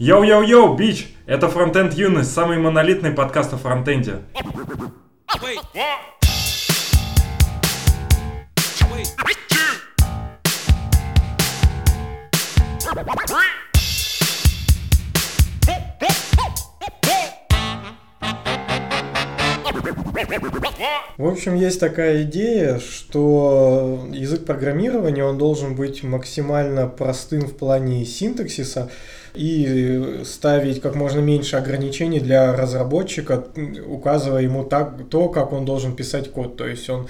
Yo-yo-yo, bitch! Это Фронтенд Юность, самый монолитный подкаст о фронтенде. В общем, есть такая идея, что язык программирования, он должен быть максимально простым в плане синтаксиса и ставить как можно меньше ограничений для разработчика, указывая ему так, то, как он должен писать код. То есть он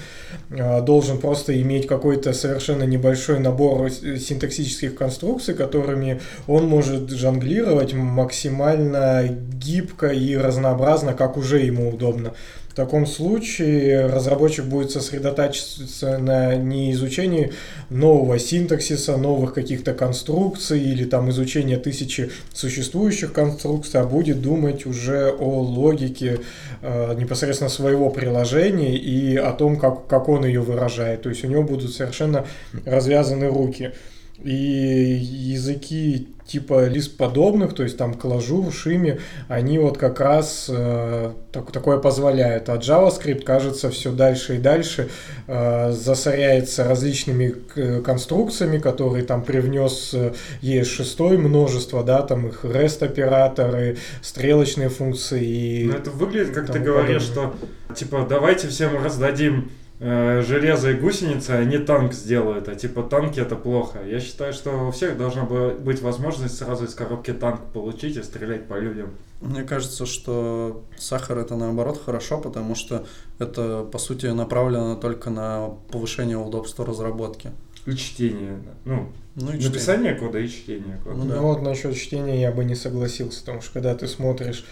э, должен просто иметь какой-то совершенно небольшой набор синтаксических конструкций, которыми он может жонглировать максимально гибко и разнообразно, как уже ему удобно. В таком случае разработчик будет сосредотачиваться на не изучении нового синтаксиса, новых каких-то конструкций или там изучения тысячи существующих конструкций, а будет думать уже о логике э, непосредственно своего приложения и о том, как, как он ее выражает. То есть у него будут совершенно развязаны руки. И языки типа лист подобных, то есть там клажу, шиме, они вот как раз э, так, такое позволяют. А JavaScript, кажется, все дальше и дальше э, засоряется различными конструкциями, которые там привнес ES6 множество, да, там их REST операторы, стрелочные функции. И Но это выглядит, как ты говоришь, подобное. что типа давайте всем раздадим э, железо и гусеницы, они танк сделают, а типа танки это плохо. Я считаю, что у всех должна быть возможность сразу из коробки танк получить и стрелять по людям. Мне кажется, что сахар это наоборот хорошо, потому что это по сути направлено только на повышение удобства разработки. И чтение. Ну, ну и написание кода и чтение кода. Ну, да. ну вот насчет чтения я бы не согласился, потому что когда ты смотришь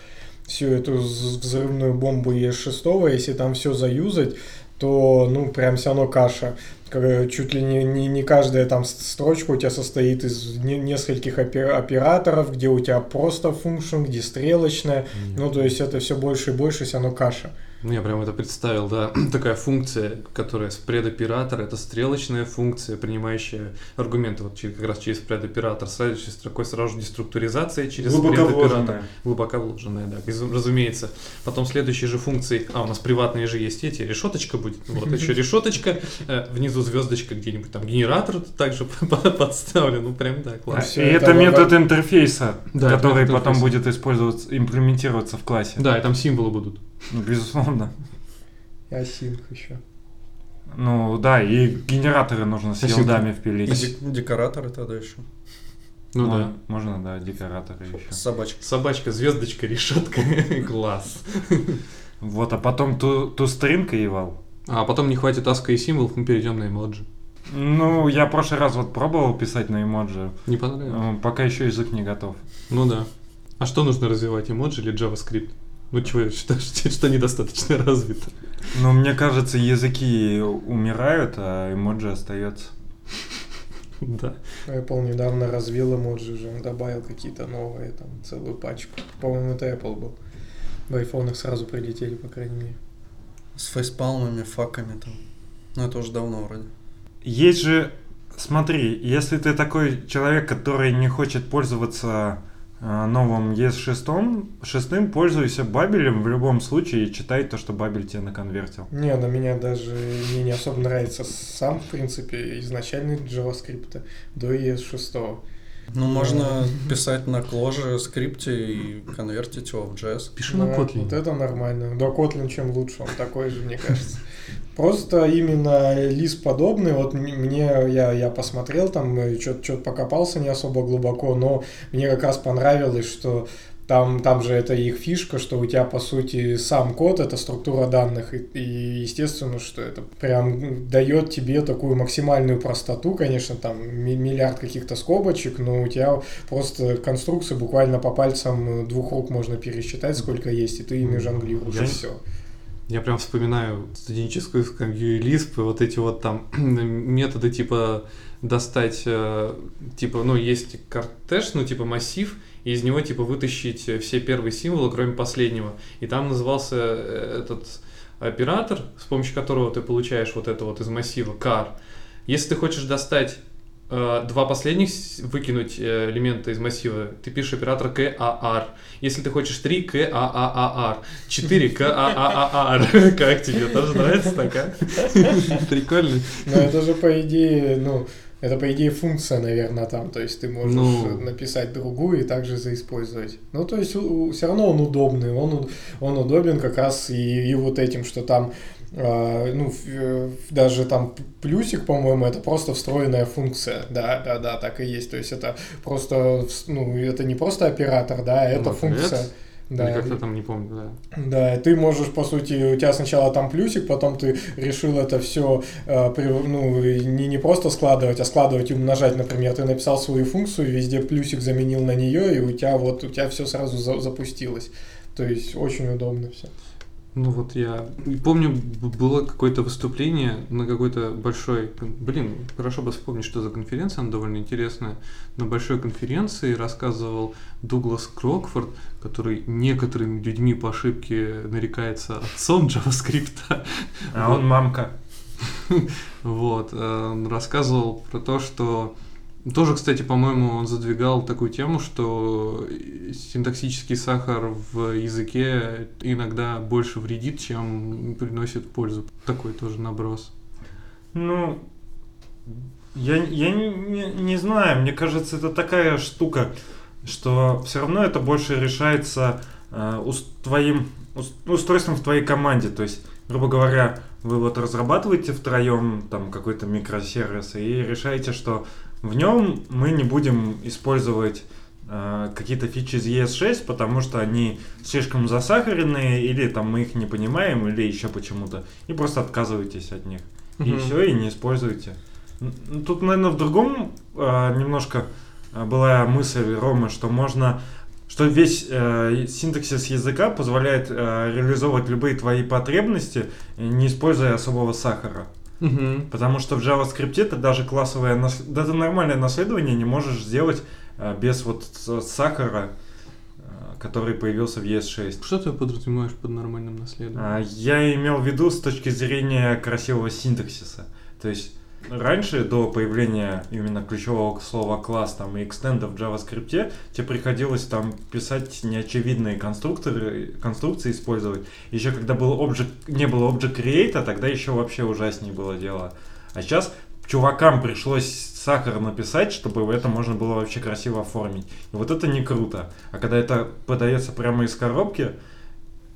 всю эту взрывную бомбу ЕС-6, если там все заюзать, то, ну, прям все равно каша. Чуть ли не, не, не каждая там строчка у тебя состоит из не, нескольких операторов, где у тебя просто функшн, где стрелочная. Нет. Ну, то есть это все больше и больше, все равно каша. Ну, я прям это представил, да. Такая функция, которая с предоператора, это стрелочная функция, принимающая аргументы вот через, как раз через предоператор. Следующей строкой сразу же деструктуризация через глубоко предоператор. Вложенная. Глубоко вложенная, да, разумеется. Потом следующей же функцией, а у нас приватные же есть эти, решеточка будет, вот еще решеточка, э, внизу звездочка где-нибудь там, генератор также подставлен, ну прям да, классно. И это метод интерфейса, который потом будет использоваться, имплементироваться в классе. Да, и там символы будут. Ну, безусловно. И осинг еще. Ну да, и генераторы нужно с елдами впилить. И декораторы тогда еще. Ну, ну да. Можно, да, декораторы еще. Собачка. Собачка, звездочка, решетка. Класс. Вот, а потом ту, ту стринг ивал. А потом не хватит аска и символов, мы перейдем на эмоджи. Ну, я в прошлый раз вот пробовал писать на эмоджи. Не понравилось? Пока еще язык не готов. Ну да. А что нужно развивать, эмоджи или JavaScript? Ну, чего считаешь, что недостаточно развито? Ну, мне кажется, языки умирают, а эмоджи остается. Да. Apple недавно развил эмоджи уже, добавил какие-то новые, там, целую пачку. По-моему, это Apple был. В айфонах сразу прилетели, по крайней мере. С фейспалмами, факами там. Ну, это уже давно вроде. Есть же, смотри, если ты такой человек, который не хочет пользоваться а, новым ES6, шестым пользуйся Бабелем в любом случае и читай то, что Бабель тебе наконвертил. Не, на меня даже мне не особо нравится сам, в принципе, изначальный JavaScript до ES6. Ну, можно писать на кложе скрипте и конвертить его в JS. Пиши да, на Kotlin. Вот это нормально. Да, Kotlin чем лучше, он такой же, мне кажется. Просто именно лист подобный, вот мне, я, я посмотрел там, что-то покопался не особо глубоко, но мне как раз понравилось, что там, там же это их фишка, что у тебя, по сути, сам код — это структура данных. И, и естественно, что это прям дает тебе такую максимальную простоту. Конечно, там миллиард каких-то скобочек, но у тебя просто конструкции буквально по пальцам двух рук можно пересчитать, сколько есть, и ты ими жонглируешь, и все. Я прям вспоминаю студенческую скамью Лисп, и вот эти вот там методы типа достать, э, типа, ну, есть кортеж, ну, типа массив, и из него, типа, вытащить все первые символы, кроме последнего. И там назывался э, этот оператор, с помощью которого ты получаешь вот это вот из массива car. Если ты хочешь достать два последних выкинуть э, элемента из массива, ты пишешь оператор KAR. Если ты хочешь 3 KAAAR, 4 KAAAR. Как тебе? Тоже нравится такая? Прикольно. Но это же по идее, ну, это по идее функция, наверное, там. То есть ты можешь Ну. написать другую и также заиспользовать. Ну, то есть все равно он удобный. Он, он удобен как раз и, и вот этим, что там а, ну, в- э, даже там плюсик, по-моему, это просто встроенная функция. Да, да, да, так и есть. То есть это просто, ну, это не просто оператор, да, это Ну, функция. привет. Да, Или как-то там, не помню, да. да, и ты можешь, по сути, у тебя сначала там плюсик, потом ты решил это все, ну, и не, не просто складывать, а складывать и умножать, например, ты написал свою функцию, везде плюсик заменил на нее, и у тебя вот, у тебя все сразу за- запустилось. То есть очень удобно все. Ну вот я помню, было какое-то выступление на какой-то большой... Блин, хорошо бы вспомнить, что за конференция, она довольно интересная. На большой конференции рассказывал Дуглас Крокфорд, который некоторыми людьми по ошибке нарекается отцом JavaScript. А он мамка. Вот, э, рассказывал про то, что тоже, кстати, по-моему, он задвигал такую тему, что синтаксический сахар в языке иногда больше вредит, чем приносит пользу. Такой тоже наброс. Ну, я, я не, не- не знаю, мне кажется, это такая штука, что все равно это больше решается э, ус- твоим ус- устройством в твоей команде. То есть, грубо говоря, вы вот разрабатываете втроем там какой-то микросервис и решаете, что в нем мы не будем использовать э, какие-то фичи из ES6, потому что они слишком засахаренные, или там мы их не понимаем, или еще почему-то, и просто отказываетесь от них. И Мгм. все, и не используйте. Тут, наверное, в другом а, немножко а, была мысль Ромы, что можно, что весь э, синтаксис языка позволяет э, реализовывать любые твои потребности, э, не используя особого сахара. Мгм. Потому что в JavaScript ты даже классовое, нас- даже нормальное наследование не можешь сделать э, без вот с- сахара, э, который появился в ES6. Что ты подразумеваешь под нормальным наследованием? А, Я имел в виду с точки зрения красивого синтаксиса. То есть раньше, до появления именно ключевого слова класс там, и экстенда в JavaScript, тебе приходилось там писать неочевидные конструкторы, конструкции использовать. Еще когда был object, не было object create, тогда еще вообще ужаснее было дело. А сейчас чувакам пришлось сахар написать, чтобы это можно было вообще красиво оформить. И вот это не круто. А когда это подается прямо из коробки,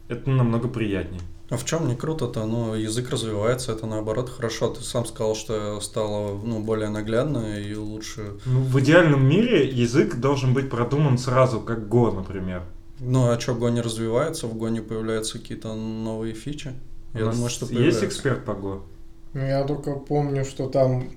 это намного приятнее. А в чем не круто-то? Ну, язык развивается, это наоборот хорошо. Ты сам сказал, что стало ну, более наглядно и лучше. Ну, в идеальном мире язык должен быть продуман сразу, как Go, например. Ну, а что, Go не развивается, в Go не появляются какие-то новые фичи? У Я нас думаю, что есть появляются. эксперт по Go? Ну, Я только помню, что там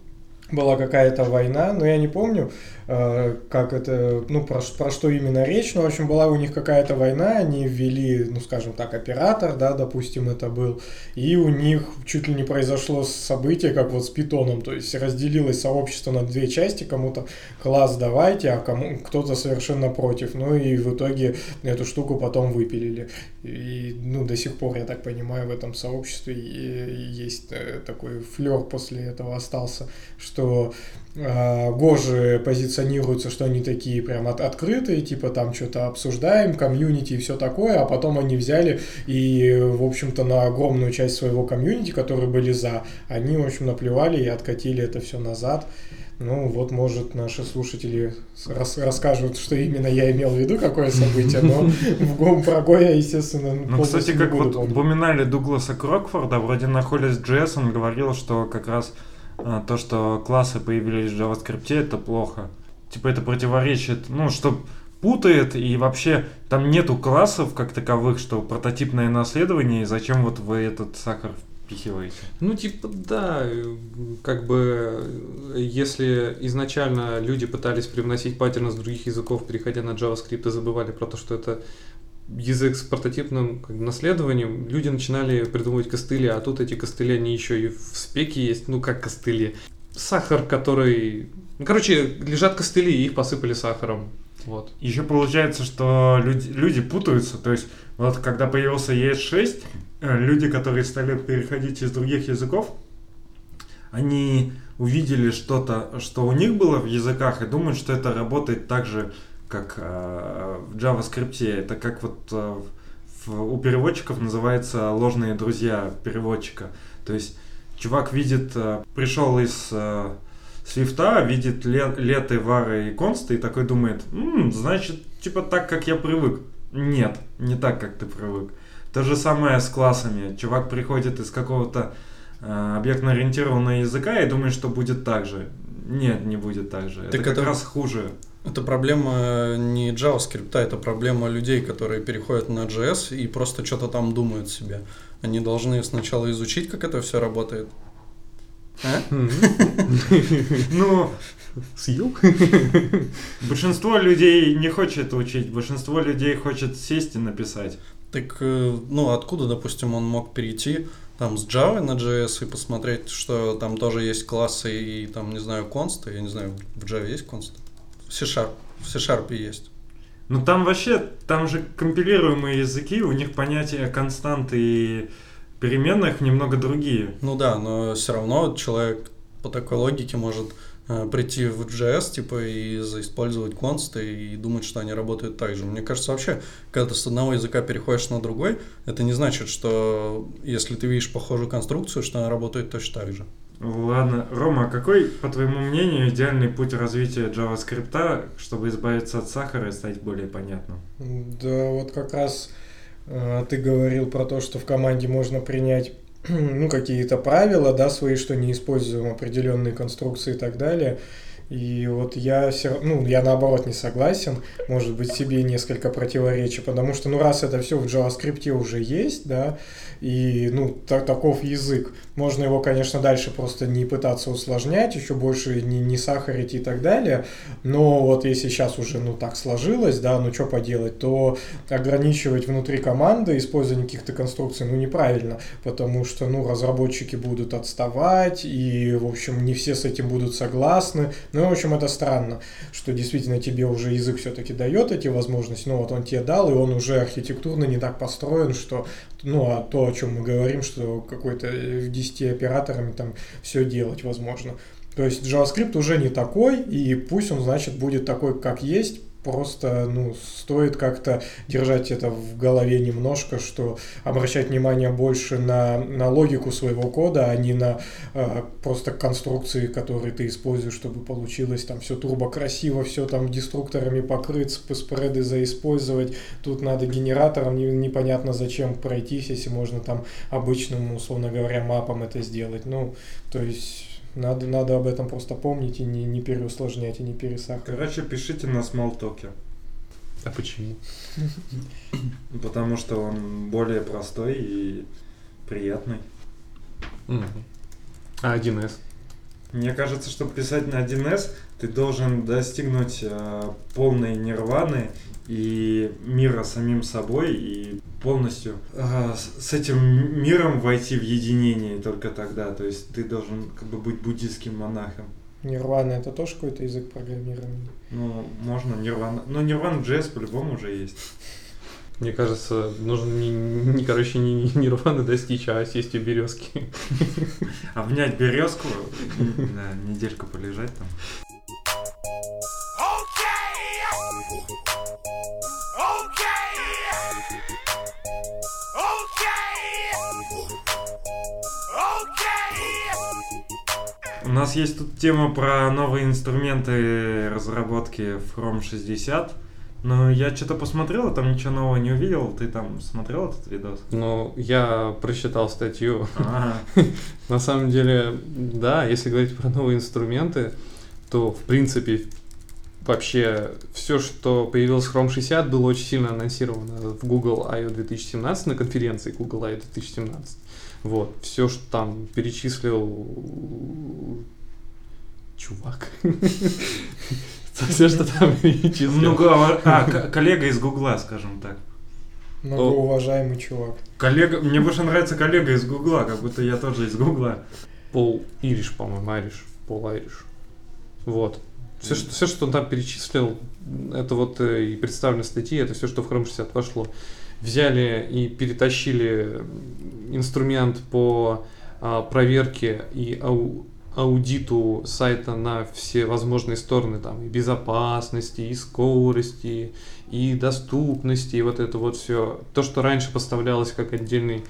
была какая-то война, но я не помню, э, как это, ну, про, про что именно речь, но, в общем, была у них какая-то война, они ввели, ну, скажем так, оператор, да, допустим, это был, и у них чуть ли не произошло событие, как вот с питоном, то есть разделилось сообщество на две части, кому-то класс давайте, а кому кто-то совершенно против, ну, и в итоге эту штуку потом выпилили, и, ну, до сих пор, я так понимаю, в этом сообществе есть э, такой флер после этого остался, что э, Гожи позиционируются, что они такие прям от- открытые, типа там что-то обсуждаем, комьюнити и все такое, а потом они взяли и, в общем-то, на огромную часть своего комьюнити, которые были за, они, в общем, наплевали и откатили это все назад. Ну, вот, может, наши слушатели рас- расскажут, что именно я имел в виду, какое событие, но в Го- про я, естественно, Ну, кстати, как вот помнить. упоминали Дугласа Крокфорда, вроде на Hollis.js он говорил, что как раз то, что классы появились в JavaScript, это плохо. Типа это противоречит, ну, что путает, и вообще там нету классов как таковых, что прототипное наследование, и зачем вот вы этот сахар впихиваете? Ну, типа, да, как бы, если изначально люди пытались привносить паттерны с других языков, переходя на JavaScript, и забывали про то, что это язык с прототипным как наследованием, люди начинали придумывать костыли, а тут эти костыли, они еще и в спеке есть, ну, как костыли. Сахар, который... Ну, короче, лежат костыли, и их посыпали сахаром. Вот. Еще получается, что люди, люди путаются, то есть вот когда появился ES6, э, люди, которые стали переходить из других языков, они увидели что-то, что у них было в языках, и думают, что это работает так же, как э, в JavaScript. Это как вот э, у переводчиков называется ложные друзья переводчика. То есть чувак видит, э, пришел из свифта, видит ле, леты, вары и консты и такой думает, «М, значит, типа так, как я привык. Нет, не так, как ты привык. То же самое с классами. Чувак приходит из какого-то э, объектно-ориентированного языка и думает, что будет так же. Нет, не будет так же. Так это как это- раз хуже. Это проблема не JavaScript, это проблема людей, которые переходят на JS и просто что-то там думают себе. Они должны сначала изучить, как это все работает. А? Ну, Съел? большинство людей не хочет учить, большинство людей хочет сесть и написать. Так, э, ну, откуда, допустим, он мог перейти там с Java на JS и посмотреть, что там тоже есть классы и там, не знаю, консты. Я не знаю, в Java есть консты? В C-Sharp. В C-Sharp есть. Ну там вообще, там же компилируемые языки, у них понятия константы и переменных немного другие. Ну да, но все равно человек по такой логике может э, прийти в JS, типа, и использовать консты и думать, что они работают так же. Мне кажется, вообще, когда ты с одного языка переходишь на другой, это не значит, что если ты видишь похожую конструкцию, что она работает точно так же. Ладно, Рома, а какой, по твоему мнению, идеальный путь развития JavaScript, чтобы избавиться от сахара и стать более понятным? Да, вот как раз э, ты говорил про то, что в команде можно принять ну, какие-то правила, да, свои, что не используем определенные конструкции и так далее. И вот я все ну, я наоборот не согласен, может быть, себе несколько противоречий, потому что, ну, раз это все в JavaScript уже есть, да, и, ну, та- таков язык, можно его, конечно, дальше просто не пытаться усложнять, еще больше не, не сахарить и так далее, но вот если сейчас уже, ну, так сложилось, да, ну, что поделать, то ограничивать внутри команды использование каких-то конструкций, ну, неправильно, потому что, ну, разработчики будут отставать, и, в общем, не все с этим будут согласны. Ну, в общем, это странно, что действительно тебе уже язык все-таки дает эти возможности, ну, вот он тебе дал, и он уже архитектурно не так построен, что, ну, а то, о чем мы говорим, что какой-то э, 10 операторами там все делать возможно. То есть JavaScript уже не такой, и пусть он, значит, будет такой, как есть, просто, ну, стоит как-то держать это в голове немножко, что обращать внимание больше на, на логику своего кода, а не на э, просто конструкции, которые ты используешь, чтобы получилось там все турбо красиво, все там деструкторами покрыть, сп- спреды заиспользовать. Тут надо генератором не- непонятно зачем пройтись, если можно там обычным, условно говоря, мапом это сделать. Ну, то есть надо, надо об этом просто помнить и не, не переусложнять, и не пересахаривать. Короче, пишите на смолтоке, А почему? потому что он более простой и приятный. А 1С? Мне кажется, чтобы писать на 1С, ты должен достигнуть э, полной нирваны и мира самим собой и полностью э, с, этим миром войти в единение только тогда. То есть ты должен как бы быть буддийским монахом. Нирвана это тоже какой-то язык программирования? Ну, можно нирвана. Но нирвана JS по-любому уже есть. Мне кажется, нужно не, не короче, не, не нирваны достичь, а сесть у березки. Обнять березку, м, да, недельку полежать там. У нас есть тут тема про новые инструменты разработки From 60. Но я что-то посмотрел, а там ничего нового не увидел. Ты там смотрел этот видос? Ну, я прочитал статью. На самом деле, да, если говорить про новые инструменты, то, в принципе, вообще все, что появилось в Chrome 60, было очень сильно анонсировано в Google I.O. 2017 на конференции Google I.O. 2017. Вот, все, что там перечислил чувак. Все, что там перечислил. Ну, а, к- коллега из Гугла, скажем так. Многоуважаемый чувак. Коллега, мне больше нравится коллега из Гугла, как будто я тоже из Гугла. Пол Ириш, по-моему, Айриш. Пол Айриш. Вот. Все, что, все, что он там перечислил, это вот э, и представлено в статье, это все, что в Chrome 60 вошло. Взяли и перетащили инструмент по а, проверке и ау- аудиту сайта на все возможные стороны, там, и безопасности, и скорости, и доступности, и вот это вот все. То, что раньше поставлялось как отдельный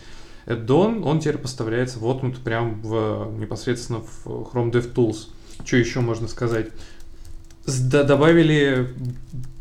add он теперь поставляется вот вот прям в, непосредственно в Chrome DevTools. Что еще можно сказать? Добавили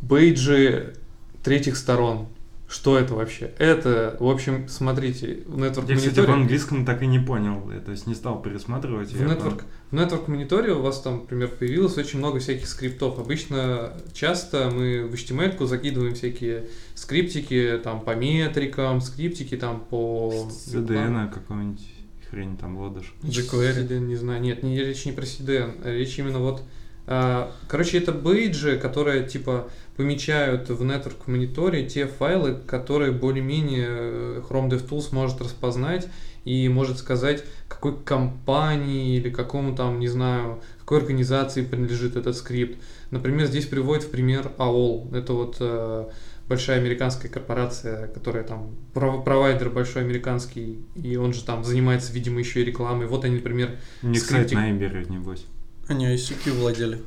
бейджи третьих сторон. Что это вообще? Это, в общем, смотрите, в Network Я, кстати, в английском так и не понял, то есть не стал пересматривать. В Network, в Network Monitor у вас там, например, появилось очень много всяких скриптов. Обычно часто мы в HTML закидываем всякие скриптики там по метрикам, скриптики там по... CDN какого-нибудь хрень там лодыш. jQuery. CDN, не знаю. Нет, не, речь не про CDN, речь именно вот короче, это бейджи, которые типа помечают в Network мониторе те файлы, которые более-менее э, Chrome DevTools может распознать и может сказать, какой компании или какому там, не знаю, какой организации принадлежит этот скрипт. Например, здесь приводит в пример AOL. Это вот э, большая американская корпорация, которая там провайдер большой американский, и он же там занимается, видимо, еще и рекламой. Вот они, например, Не скриптик... сайт на Эмбере, небось. Они ICQ владели.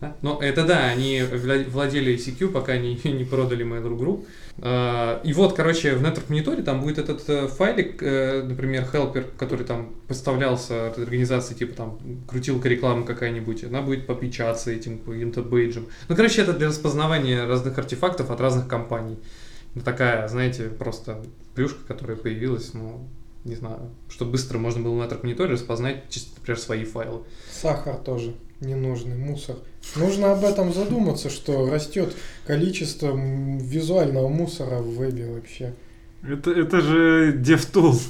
Да? Ну, это да, они владели ICQ, пока они не продали Mail.ru Group. А, и вот, короче, в Network Monitor там будет этот э, файлик, э, например, helper, который там поставлялся от организации, типа там крутилка рекламы какая-нибудь, она будет попечаться этим каким-то бейджем. Ну, короче, это для распознавания разных артефактов от разных компаний. Ну, такая, знаете, просто плюшка, которая появилась, ну, не знаю, чтобы быстро можно было на мониторе распознать чисто, например, свои файлы. Сахар тоже ненужный, мусор. Нужно об этом задуматься, что растет количество визуального мусора в вебе вообще. Это, это же DevTools.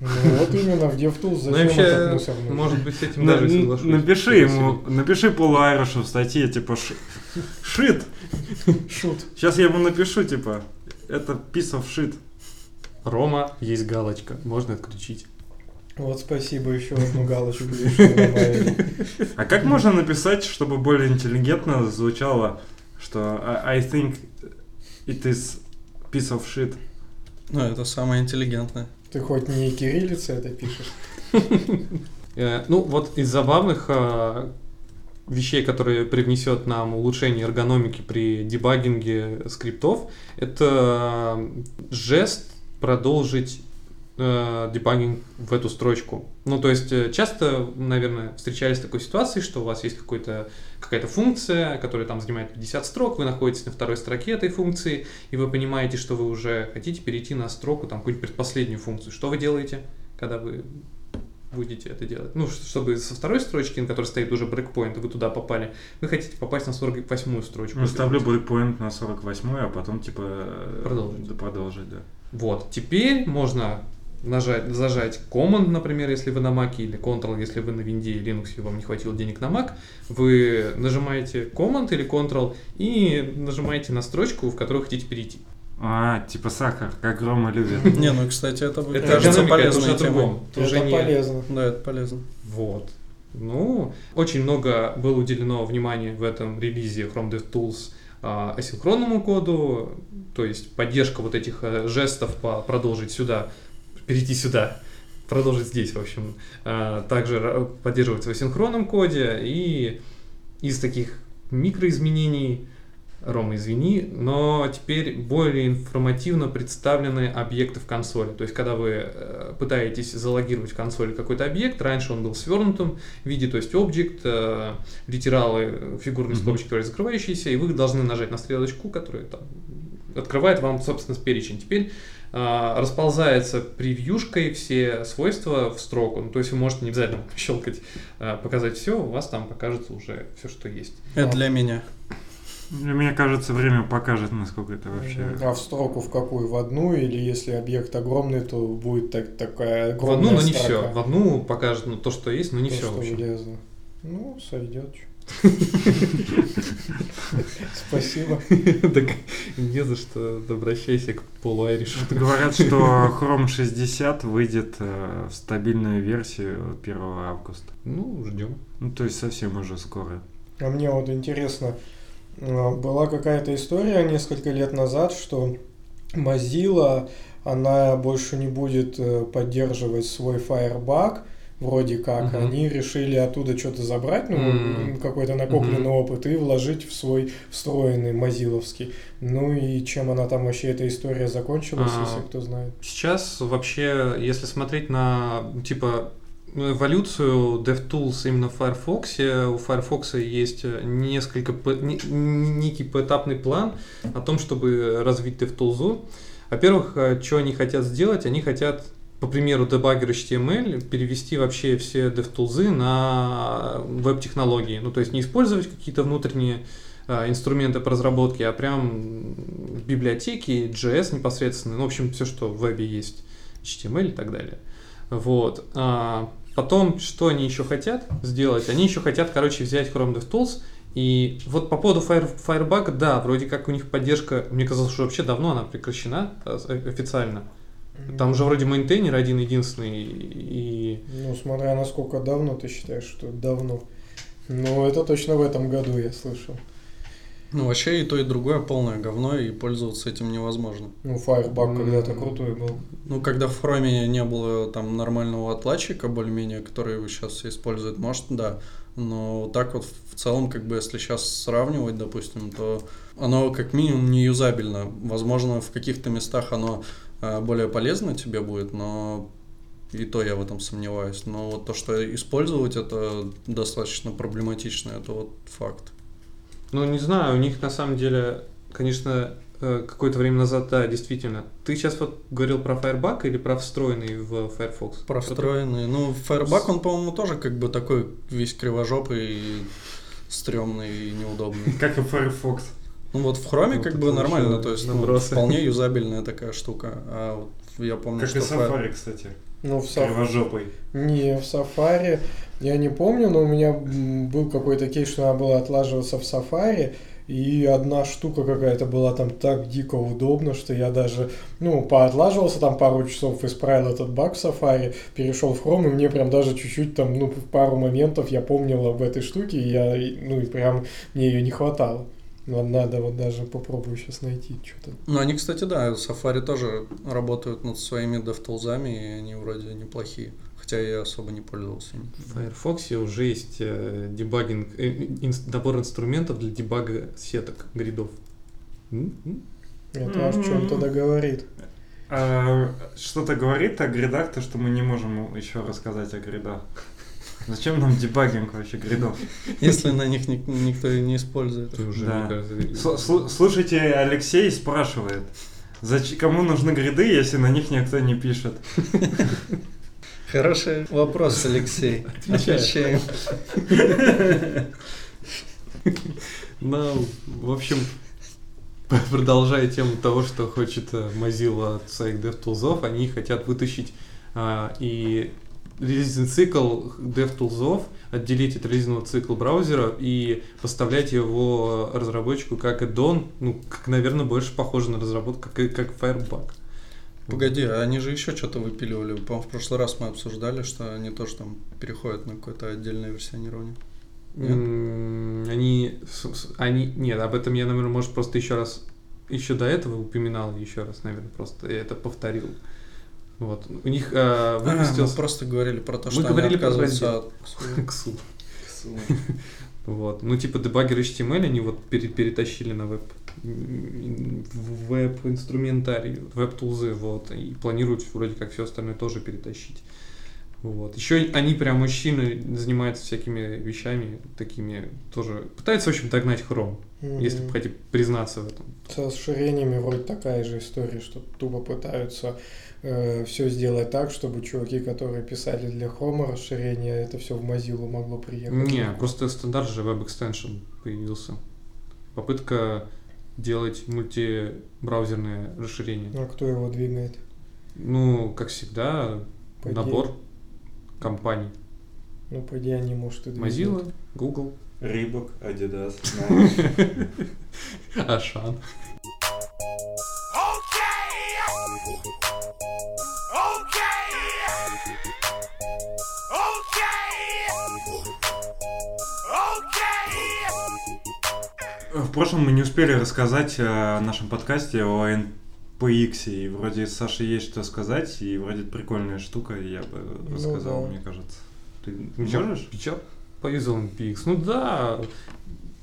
Ну вот именно в DevTools зачем вообще, этот мусор нужен? Может быть, с этим на, даже соглашусь. Напиши ему, напиши Полу Айрошу в статье, типа, шит. Шут. Сейчас я ему напишу, типа, это piece of shit. Рома, есть галочка, можно отключить. Вот спасибо, еще одну галочку. А как можно написать, чтобы более интеллигентно звучало, что I think it is piece of shit? Ну, это самое интеллигентное. Ты хоть не кириллица это пишешь? Э, ну, вот из забавных э, вещей, которые привнесет нам улучшение эргономики при дебагинге скриптов, это э, жест продолжить э, дебагинг в эту строчку. Ну, то есть, э, часто, наверное, встречались такой ситуацией, что у вас есть какой-то, какая-то функция, которая там занимает 50 строк, вы находитесь на второй строке этой функции, и вы понимаете, что вы уже хотите перейти на строку, там, какую-нибудь предпоследнюю функцию. Что вы делаете, когда вы будете это делать. Ну, чтобы со второй строчки, на которой стоит уже брейкпоинт, вы туда попали, вы хотите попасть на 48-ю строчку. Ну, ставлю брейкпоинт на 48-ю, а потом, типа, продолжить. продолжить, да. Вот, теперь можно нажать, зажать Command, например, если вы на Mac, или Ctrl, если вы на Винде и Linux, и вам не хватило денег на Mac, вы нажимаете Command или Ctrl и нажимаете на строчку, в которую хотите перейти. А, типа сахар, как Рома любит. Не, ну, кстати, это будет, это кажется, полезной темой. Это полезно. Да, это полезно. Вот. Ну, очень много было уделено внимания в этом релизе Chrome DevTools а, асинхронному коду, то есть поддержка вот этих э, жестов по продолжить сюда, перейти сюда, продолжить здесь, в общем, а, также поддерживается в асинхронном коде и из таких микроизменений Рома, извини, но теперь более информативно представлены объекты в консоли. То есть, когда вы э, пытаетесь залогировать в консоли какой-то объект, раньше он был в свернутом виде, то есть объект, э, литералы, фигурные mm-hmm. скобочки, которые закрывающиеся, и вы должны нажать на стрелочку, которая там открывает вам, собственно, перечень. Теперь э, расползается превьюшкой все свойства в строку. Ну, то есть вы можете не обязательно щелкать, э, показать все, у вас там покажется уже все, что есть. Это для меня. Мне кажется, время покажет, насколько это вообще... А в строку в какую? В одну? Или если объект огромный, то будет так, такая огромная В одну, но не все. В одну покажет ну, то, что есть, но не то, все что вообще. Влезло. Ну, сойдет. Спасибо. Так не за что, обращайся к полуайришу. Говорят, что Chrome 60 выйдет э, в стабильную версию 1 августа. Ну, ждем. Ну, то есть совсем уже скоро. А мне вот интересно, была какая-то история несколько лет назад, что Mozilla, она больше не будет э, поддерживать свой Firebug, вроде как. Мгм. Они решили оттуда что-то забрать, ну, М. какой-то накопленный Мгм. опыт, и вложить в свой встроенный мазиловский. Ну и чем она там вообще, эта история закончилась, А, если кто знает. Сейчас вообще, если смотреть на, типа, эволюцию DevTools именно в Firefox, у Firefox есть несколько, по- не- некий поэтапный план о том, чтобы развить DevTools. Во-первых, что они хотят сделать? Они хотят, по примеру debugger HTML, перевести вообще все DevTools на веб-технологии. Ну, то есть не использовать какие-то внутренние инструменты по разработке, а прям библиотеки, JS непосредственно, ну, в общем, все, что в вебе есть, HTML и так далее. Вот. А, потом, что они еще хотят сделать? Они еще хотят, короче, взять Chrome DevTools и вот по поводу Fire, Firebug, да, вроде как у них поддержка, мне казалось, что вообще давно она прекращена э, официально. Там же вроде мейнтейнер один единственный и Ну, смотря насколько давно ты считаешь, что давно. Ну, это точно в этом году я слышал. Ну, вообще и то, и другое полное говно, и пользоваться этим невозможно. Ну, Firebug когда-то крутой был. Ну, когда в хроме не было там нормального отладчика, более-менее, который его сейчас все используют, может, да. Но так вот в целом, как бы, если сейчас сравнивать, допустим, то оно как минимум не юзабельно. Возможно, в каких-то местах оно э, более полезно тебе будет, но и то я в этом сомневаюсь. Но вот то, что использовать, это достаточно проблематично, это вот факт. Ну, не знаю, у них на самом деле, конечно, э, какое-то время назад, да, действительно. Ты сейчас вот говорил про Firebug или про встроенный в Firefox? Про встроенные. Ну, Firebug, он, по-моему, тоже как бы такой весь кривожопый, и стрёмный и неудобный. Как и Firefox. Ну вот в хроме Вот как бы нормально, то есть ну, вполне юзабельная такая штука. А вот я помню, Как что и Safari, кстати. Ну, в Safari. Кривожопый. Не, в Safari я не помню, но у меня был какой-то кейс, что надо было отлаживаться в Safari, и одна штука какая-то была там так дико удобно, что я даже, ну, поотлаживался там пару часов, исправил этот баг в Safari, перешел в Chrome, и мне прям даже чуть-чуть там, ну, пару моментов я помнил об этой штуке, и я, ну, и прям мне ее не хватало. Ну, Надо вот даже попробую сейчас найти что-то. Ну, они, кстати, да, Safari тоже работают над своими DevTools, и они вроде неплохие. Хотя я особо не пользовался. В Firefox уже есть э, дебагинг, э, набор инструментов для дебага сеток, гридов. Это аж в чем-то договорит. А, что-то говорит о гридах, то, что мы не можем еще рассказать о гридах. Зачем нам дебагинг вообще гридов? Если на них ник- никто и не использует. Ты уже, Да. кажется, С- Слушайте, Алексей спрашивает, зач- кому нужны гриды, если на них никто не пишет? Хороший вопрос, Алексей. Отвечаем. Ну, в общем, продолжая тему того, что хочет э, Mozilla от своих DevTools, они хотят вытащить а, и релизный цикл DevTools, отделить от релизного цикла браузера и поставлять его разработчику как add ну, как, наверное, больше похоже на разработку, как, и- как Firebug. Погоди, а они же еще что-то выпиливали. По-моему, в прошлый раз мы обсуждали, что они тоже там переходят на какое-то отдельное версионирование. Нет? Они, они, нет, об этом я, наверное, может, просто еще раз, еще до этого упоминал, еще раз, наверное, просто я это повторил. Вот. У них э, А, мы выпустился просто говорили про то, Мы что они говорили про от... КСУ. Вот. Ну, типа дебаггер HTML они вот пере- перетащили на веб веб-инструментарий, веб-тулзы, вот, и планируют вроде как все остальное тоже перетащить. Вот. Еще они прям мужчины занимаются всякими вещами такими тоже. Пытаются, в общем, догнать хром, если хотите признаться в этом. С расширениями вроде такая же история, что тупо пытаются все сделать так, чтобы чуваки, которые писали для хрома расширения, это все в Mozilla могло приехать. Не, просто стандарт же Web Extension появился. Попытка делать мультибраузерное расширение. А кто его двигает? Ну, как всегда, По идее- набор компаний. Ну, по идее, они, может, и двигают. Mozilla, Google, Рибок, Adidas. Ашан. В прошлом мы не успели рассказать о нашем подкасте о NPX, и вроде Саше есть что сказать, и вроде прикольная штука, я бы Ну рассказал, да. мне кажется. Ты можешь? Я поюзал NPX. Ну да,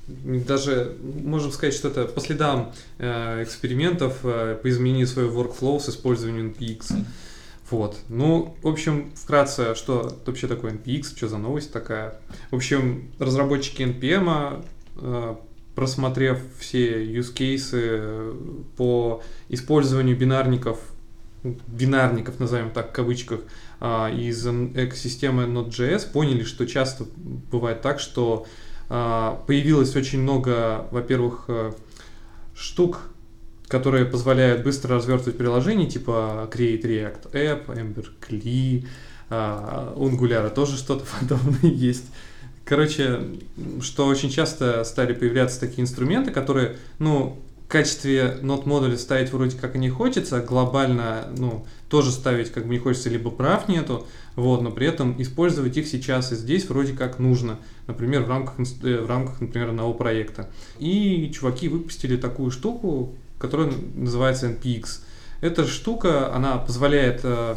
даже можем сказать, что это по следам э, экспериментов э, по изменению своего workflow с использованием NPX. Вот. Ну, в общем, вкратце, что вообще такое NPX, что за новость такая. В общем, разработчики NPM, э, просмотрев все use кейсы по использованию бинарников, бинарников, назовем так, в кавычках, из н- экосистемы Node.js, поняли, что часто бывает так, что а, появилось очень много, во-первых, э, штук, которые позволяют быстро развертывать приложения, типа Create React App, Ember CLI, а, Angular тоже что-то подобное есть. Короче, что очень часто стали появляться такие инструменты, которые, ну, качестве нот модуля ставить вроде как и не хочется, глобально, ну, тоже ставить как бы не хочется, либо прав нету, вот, но при этом использовать их сейчас и здесь вроде как нужно, например, в рамках, э, в рамках например, одного проекта. И чуваки выпустили такую штуку, которая называется NPX. Эта штука, она позволяет э,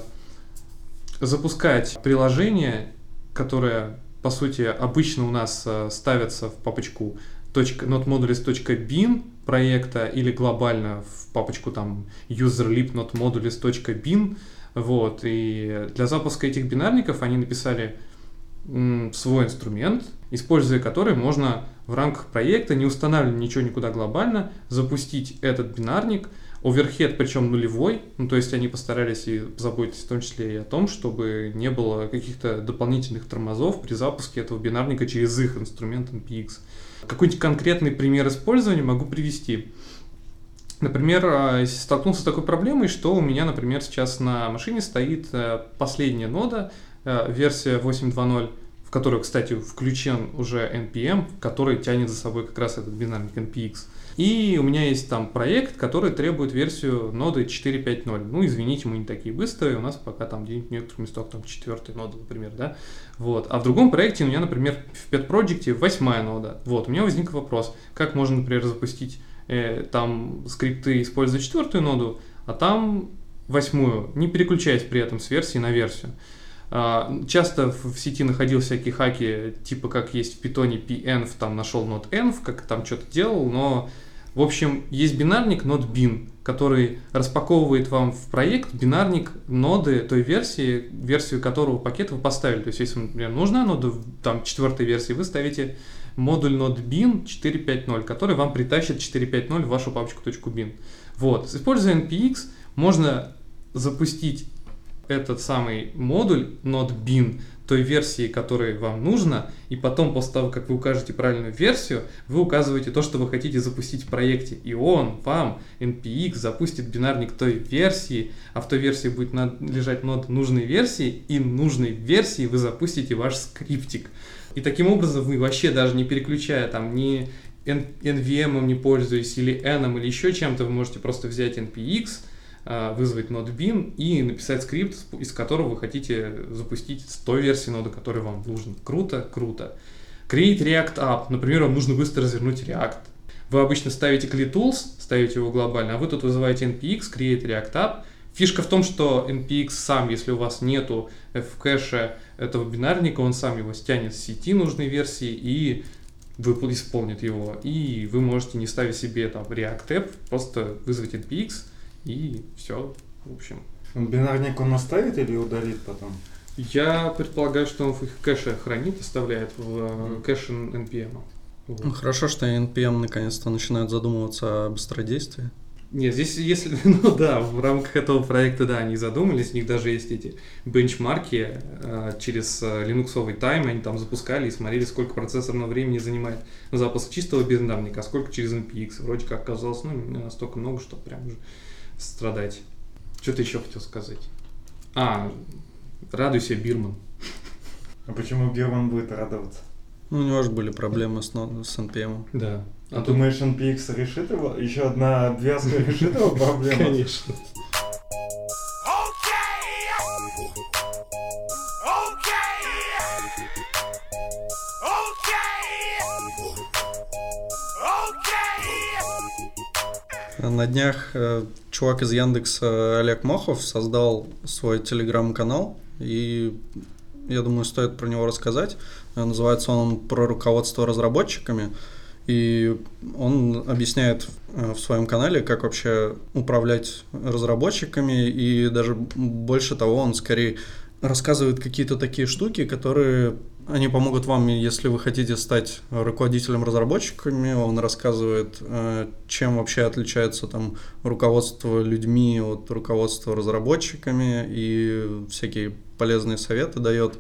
запускать приложение, которое, по сути, обычно у нас э, ставится в папочку .notmodules.bin проекта или глобально в папочку там userlib notmodules.bin. Вот, и для запуска этих бинарников они написали свой инструмент, используя который можно в рамках проекта, не устанавливая ничего никуда глобально, запустить этот бинарник, оверхед причем нулевой, ну то есть они постарались и заботиться в том числе и о том, чтобы не было каких-то дополнительных тормозов при запуске этого бинарника через их инструмент NPX. Какой-нибудь конкретный пример использования могу привести. Например, а, столкнулся с такой проблемой, что у меня, например, сейчас на машине стоит э, последняя нода, э, версия 8.2.0, в которую, кстати, включен уже NPM, который тянет за собой как раз этот бинарник NPX. И у меня есть там проект, который требует версию ноды 4.5.0. Ну, извините, мы не такие быстрые, у нас пока там где-нибудь в некоторых местах там четвертая нода, например, да. Вот. А в другом проекте у меня, например, в Project восьмая нода. Вот, у меня возник вопрос, как можно, например, запустить э, там скрипты, используя четвертую ноду, а там восьмую, не переключаясь при этом с версии на версию. А, Часто в сети находил всякие хаки, типа как есть в питоне pnv, там нашел нот env, как там что-то делал, но в общем, есть бинарник node.bin, который распаковывает вам в проект бинарник ноды той версии, версию которого пакета вы поставили. То есть, если, например, нужна нода там четвертой версии, вы ставите модуль node.bin 4.5.0, который вам притащит 4.5.0 в вашу папочку .bin. Вот. Используя NPX, можно запустить этот самый модуль node.bin той версии, которой вам нужно, и потом, после того, как вы укажете правильную версию, вы указываете то, что вы хотите запустить в проекте, и он вам, NPX, запустит бинарник той версии, а в той версии будет лежать нод нужной версии, и нужной версии вы запустите ваш скриптик. И таким образом вы вообще даже не переключая там ни NVM не пользуясь или N или еще чем-то, вы можете просто взять NPX, а, вызвать node.bin и написать скрипт, из которого вы хотите запустить той версии ноды, которая вам нужна. Круто, круто. Create React App. Например, вам нужно быстро развернуть React. Вы обычно ставите CliTools, ставите его глобально, а вы тут вызываете npx, create React App. Фишка в том, что npx сам, если у вас нету в кэше этого бинарника, он сам его стянет с сети нужной версии и исполнит его. И вы можете не ставить себе там React App, просто вызвать npx и все. В общем, Бинарник он оставит или удалит потом? я предполагаю, что он их кэше хранит, оставляет в э, кэше NPM. Вот. Ну, хорошо, что NPM наконец-то начинает задумываться о быстродействии. Нет, здесь, если, ну да, в рамках этого проекта, да, они задумались, у них даже есть эти бенчмарки э, через э, линуксовый тайм, они там запускали и смотрели, сколько процессорного времени занимает запуск чистого бинарника, а сколько через NPX. Вроде как оказалось, ну, не настолько много, что прям уже страдать. Что ты еще хотел сказать? А, радуйся, Бирман. А почему Бирман будет радоваться? Ну, у него же были проблемы с, с NPM. Да. А думаешь, NPX решит его? Еще одна обвязка решит его проблему? Конечно. На днях э, чувак из Яндекса Олег Мохов создал свой телеграм-канал и я думаю, стоит про него рассказать. Называется он «Про руководство разработчиками». И он объясняет в своем канале, как вообще управлять разработчиками, и даже больше того, он скорее рассказывает какие-то такие штуки, которые они помогут вам, если вы хотите стать руководителем разработчиками. Он рассказывает, э, чем вообще отличается там руководство людьми от руководства разработчиками и всякие полезные советы дает.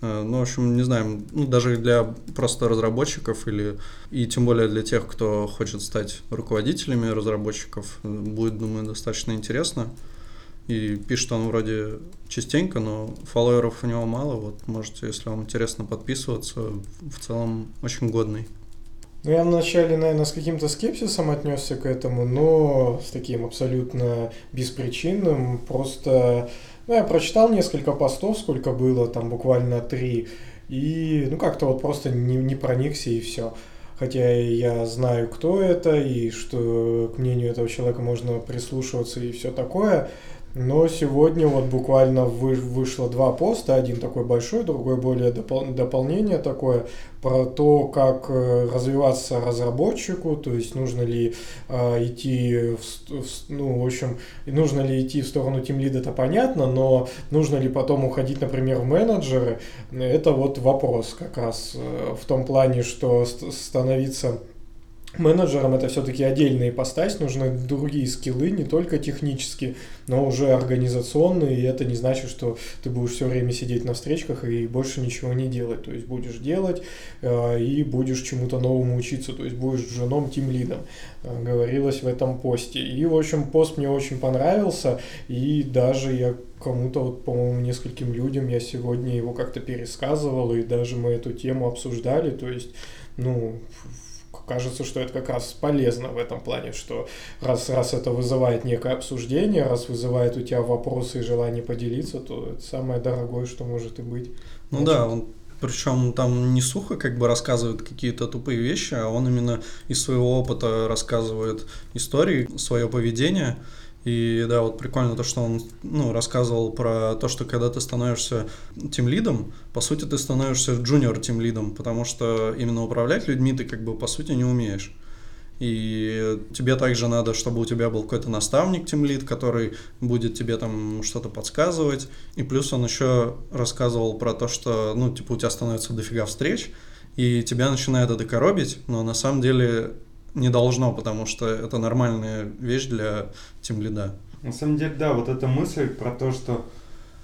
Э, ну, в общем, не знаю, ну, даже для просто разработчиков или и тем более для тех, кто хочет стать руководителями разработчиков, будет, думаю, достаточно интересно. И пишет он вроде частенько, но фолловеров у него мало. Вот можете, если вам интересно, подписываться. В целом очень годный. Ну, я вначале, наверное, с каким-то скепсисом отнесся к этому, но с таким абсолютно беспричинным. Просто, ну, я прочитал несколько постов, сколько было, там буквально три, и, ну, как-то вот просто не, не проникся и все. Хотя я знаю, кто это, и что к мнению этого человека можно прислушиваться и все такое. Но сегодня вот буквально вы, вышло два поста, один такой большой, другой более допол дополнение такое, про то, как э, развиваться разработчику, то есть нужно ли э, идти, в, в, ну, в общем, нужно ли идти в сторону тимлида, это понятно, но нужно ли потом уходить, например, в менеджеры, это вот вопрос как раз э, в том плане, что становиться менеджерам это все-таки отдельная ипостась, нужны другие скиллы, не только технические, но уже организационные, и это не значит, что ты будешь все время сидеть на встречках и больше ничего не делать, то есть будешь делать э, и будешь чему-то новому учиться, то есть будешь женом тим лидом, э, говорилось в этом посте. И, в общем, пост мне очень понравился, и даже я кому-то, вот, по-моему, нескольким людям я сегодня его как-то пересказывал, и даже мы эту тему обсуждали, то есть, ну, кажется, что это как раз полезно в этом плане, что раз, раз это вызывает некое обсуждение, раз вызывает у тебя вопросы и желание поделиться, то это самое дорогое, что может и быть. Ну да, он причем там не сухо как бы рассказывает какие-то тупые вещи, а он именно из своего опыта рассказывает истории, свое поведение. И да, вот прикольно то, что он ну, рассказывал про то, что когда ты становишься тем лидом, по сути, ты становишься джуниор тем лидом, потому что именно управлять людьми ты как бы по сути не умеешь. И тебе также надо, чтобы у тебя был какой-то наставник тем лид, который будет тебе там что-то подсказывать. И плюс он еще рассказывал про то, что, ну, типа, у тебя становится дофига встреч, и тебя начинает это коробить, но на самом деле не должно, потому что это нормальная вещь для тем лида. На самом деле, да, вот эта мысль про то, что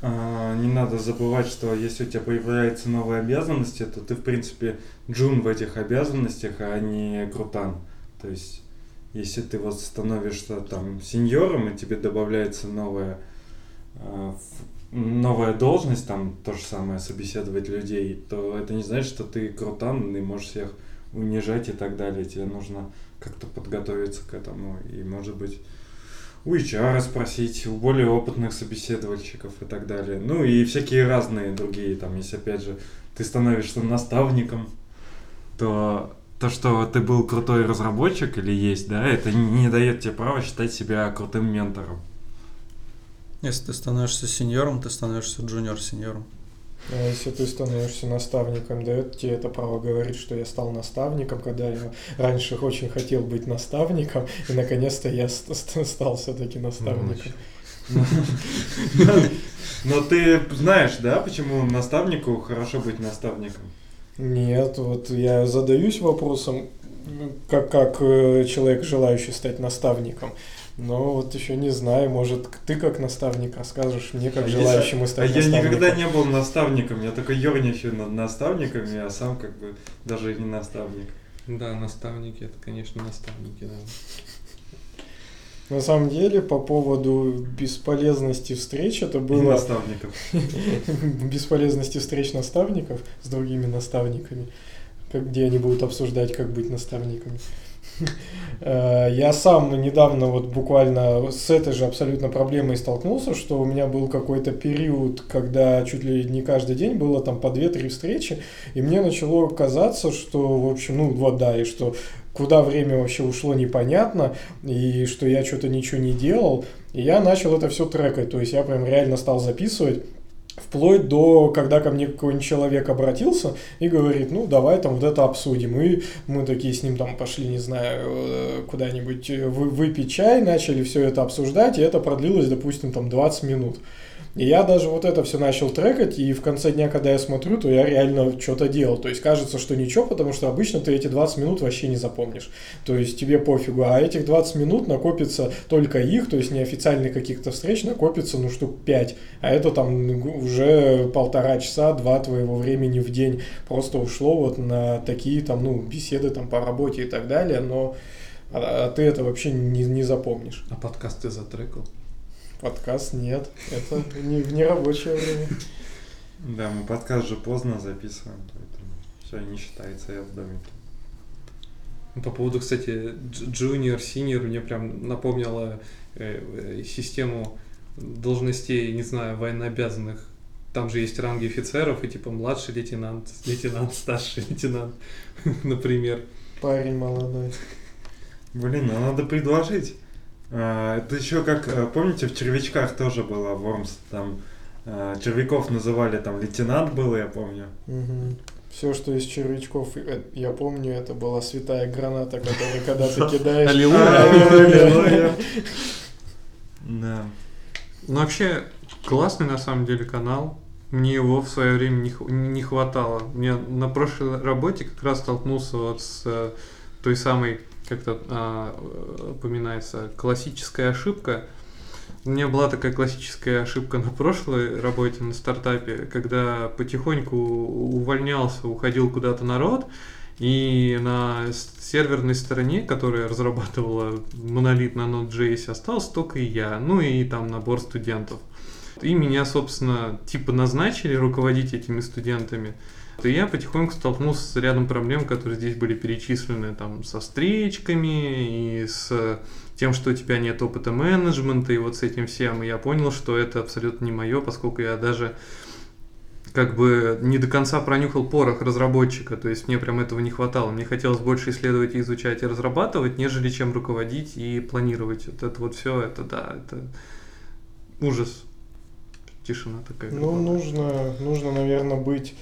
э, не надо забывать, что если у тебя появляются новые обязанности, то ты, в принципе, джун в этих обязанностях, а не крутан. То есть, если ты вот становишься там сеньором, и тебе добавляется новая, э, новая должность, там то же самое, собеседовать людей, то это не значит, что ты крутан и можешь всех унижать и так далее. Тебе нужно как-то подготовиться к этому и, может быть, у HR спросить, у более опытных собеседовальщиков и так далее. Ну и всякие разные другие, там, если опять же ты становишься наставником, то то, что ты был крутой разработчик или есть, да, это не дает тебе права считать себя крутым ментором. Если ты становишься сеньором, ты становишься джуниор-сеньором. А если ты становишься наставником, дает тебе это право говорить, что я стал наставником, когда я раньше очень хотел быть наставником, и наконец-то я стал все-таки наставником. Но ты знаешь, да, почему наставнику хорошо быть наставником? Нет, вот я задаюсь вопросом, как, как э, человек, желающий стать наставником. Но вот еще не знаю, может, ты как наставник расскажешь мне, как а желающему стать а наставником. я никогда не был наставником, я только ерничаю над наставниками, а сам как бы даже и не наставник. Да, наставники, это, конечно, наставники, да. На самом деле, по поводу бесполезности встреч, это было... И наставников. бесполезности встреч наставников с другими наставниками, где они будут обсуждать, как быть наставниками. Э, я сам недавно вот буквально с этой же абсолютно проблемой столкнулся, что у меня был какой-то период, когда чуть ли не каждый день было там по 2-3 встречи, и мне начало казаться, что, в общем, ну вот да, и что куда время вообще ушло непонятно, и что я что-то ничего не делал, и я начал это все трекать, то есть я прям реально стал записывать, Вплоть до, когда ко мне какой-нибудь человек обратился и говорит, ну, давай там вот это обсудим. И мы такие с ним там пошли, не знаю, э, куда-нибудь вы- выпить чай, начали все это обсуждать, и это продлилось, допустим, там 20 минут. И я даже вот это все начал трекать, и в конце дня, когда я смотрю, то я реально что-то делал. То есть кажется, что ничего, потому что обычно ты эти 20 минут вообще не запомнишь. То есть тебе пофигу, а этих 20 минут накопится только их, то есть неофициальных каких-то встреч накопится, ну, штук 5. А это там уже полтора часа, два твоего времени в день просто ушло вот на такие там, ну, беседы там по работе и так далее, но а, а ты это вообще не, не запомнишь. А подкаст ты затрекал? Подкаст нет, это не в нерабочее время. Да, мы подкаст же поздно записываем, поэтому все не считается, я в доме. Ну, По поводу, кстати, junior, senior, мне прям напомнило э, э, систему должностей, не знаю, военнообязанных. Там же есть ранги офицеров, и типа младший лейтенант, лейтенант, старший лейтенант, например. Парень молодой. Блин, ну надо предложить. А, Это еще как, э, помните, в червячках тоже было Вормс, там э, червяков называли, там лейтенант был, я помню. Все, что из червячков, э, я помню, это была святая граната, которую когда ты кидаешь. Аллилуйя. Аллилуйя. Да. Ну, вообще, классный на самом деле канал. Мне его в свое время не, не хватало. Мне на прошлой работе как раз столкнулся вот с той самой, как-то а, упоминается, классическая ошибка. У меня была такая классическая ошибка на прошлой работе, на стартапе, когда потихоньку увольнялся, уходил куда-то народ, и на серверной стороне, которая разрабатывала монолит на Node.js, остался только я, ну и там набор студентов. И меня, собственно, типа назначили руководить этими студентами. И я потихоньку столкнулся с рядом проблем, которые здесь были перечислены, там, со встречками и с тем, что у тебя нет опыта менеджмента, и вот с этим всем. И я понял, что это абсолютно не мое, поскольку я даже как бы не до конца пронюхал порох разработчика, то есть мне прям этого не хватало. Мне хотелось больше исследовать изучать и разрабатывать, нежели чем руководить и планировать. Вот это вот все, это да, это ужас. Тишина такая. Ну, нужно, нужно, наверное, быть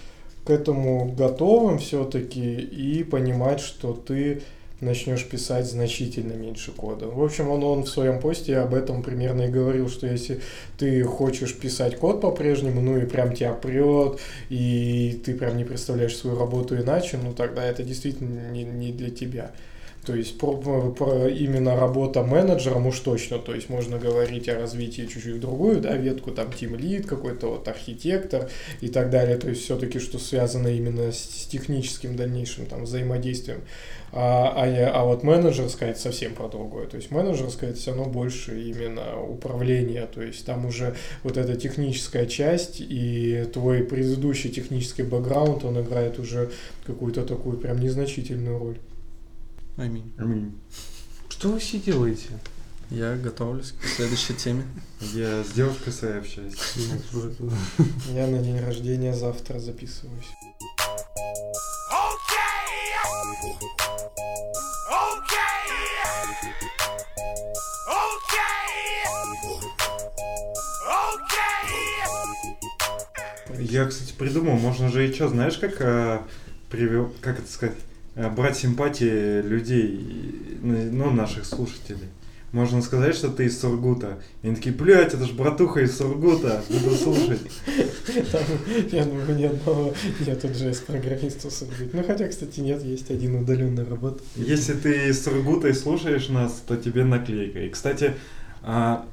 к этому готовым все-таки и понимать, что ты начнешь писать значительно меньше кода. В общем, он, он в своем посте об этом примерно и говорил, что если ты хочешь писать код по-прежнему, ну и прям тебя прет, и ты прям не представляешь свою работу иначе, ну тогда это действительно не, не для тебя. То есть про, про именно работа менеджером уж точно, то есть можно говорить о развитии чуть-чуть в другую, да, ветку, там, тим лид какой-то, вот, архитектор и так далее, то есть все-таки что связано именно с, с техническим дальнейшим там взаимодействием. А, а, а вот менеджерское это совсем про другое. То есть менеджерское это все равно больше именно управление. То есть там уже вот эта техническая часть и твой предыдущий технический бэкграунд, он играет уже какую-то такую прям незначительную роль. Аминь. Аминь. Что вы все делаете? Я готовлюсь к следующей теме. Я с девушкой своей общаюсь. Я на день рождения завтра записываюсь. Я, кстати, придумал, можно же и что, знаешь, как а, привел, как это сказать, брать симпатии людей, ну, наших слушателей. Можно сказать, что ты из Сургута. И они такие, блядь, это ж братуха из Сургута, буду слушать. Там, я думаю, ни одного нету JS-программиста в Сургуте. Ну, хотя, кстати, нет, есть один удаленный работа. Если ты из Сургута и слушаешь нас, то тебе наклейка. И, кстати, а,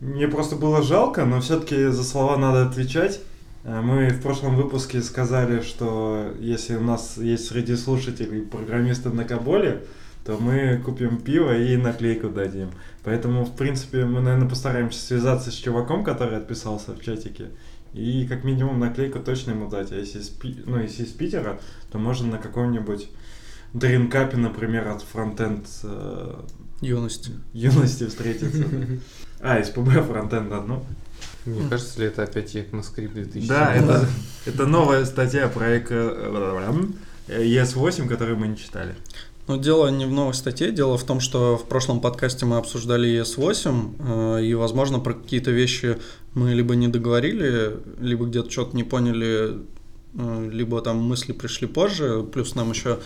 мне просто было жалко, но все-таки за слова надо отвечать. А, Мы в прошлом выпуске сказали, что если у нас есть среди слушателей программисты на Каболе, то мы купим пиво и наклейку дадим. Поэтому, в принципе, мы, наверное, постараемся связаться с чуваком, который отписался в чатике. И как минимум наклейку точно ему дать. А если из, Пи- ну, если из Питера, то можно на каком-нибудь дринкапе, например, от фронтенд э, Юности. юности встретиться. А, из ПБ фронтенд, ну. Мне кажется ли это опять ECMAScript 2000? Да, это, это новая статья про эко- э, ES8, которую мы не читали. Ну, дело не в новой статье, дело в том, что в прошлом подкасте мы обсуждали ES8, э, и, возможно, про какие-то вещи мы либо не договорили, либо где-то что-то не поняли, э, либо там мысли пришли позже, плюс нам еще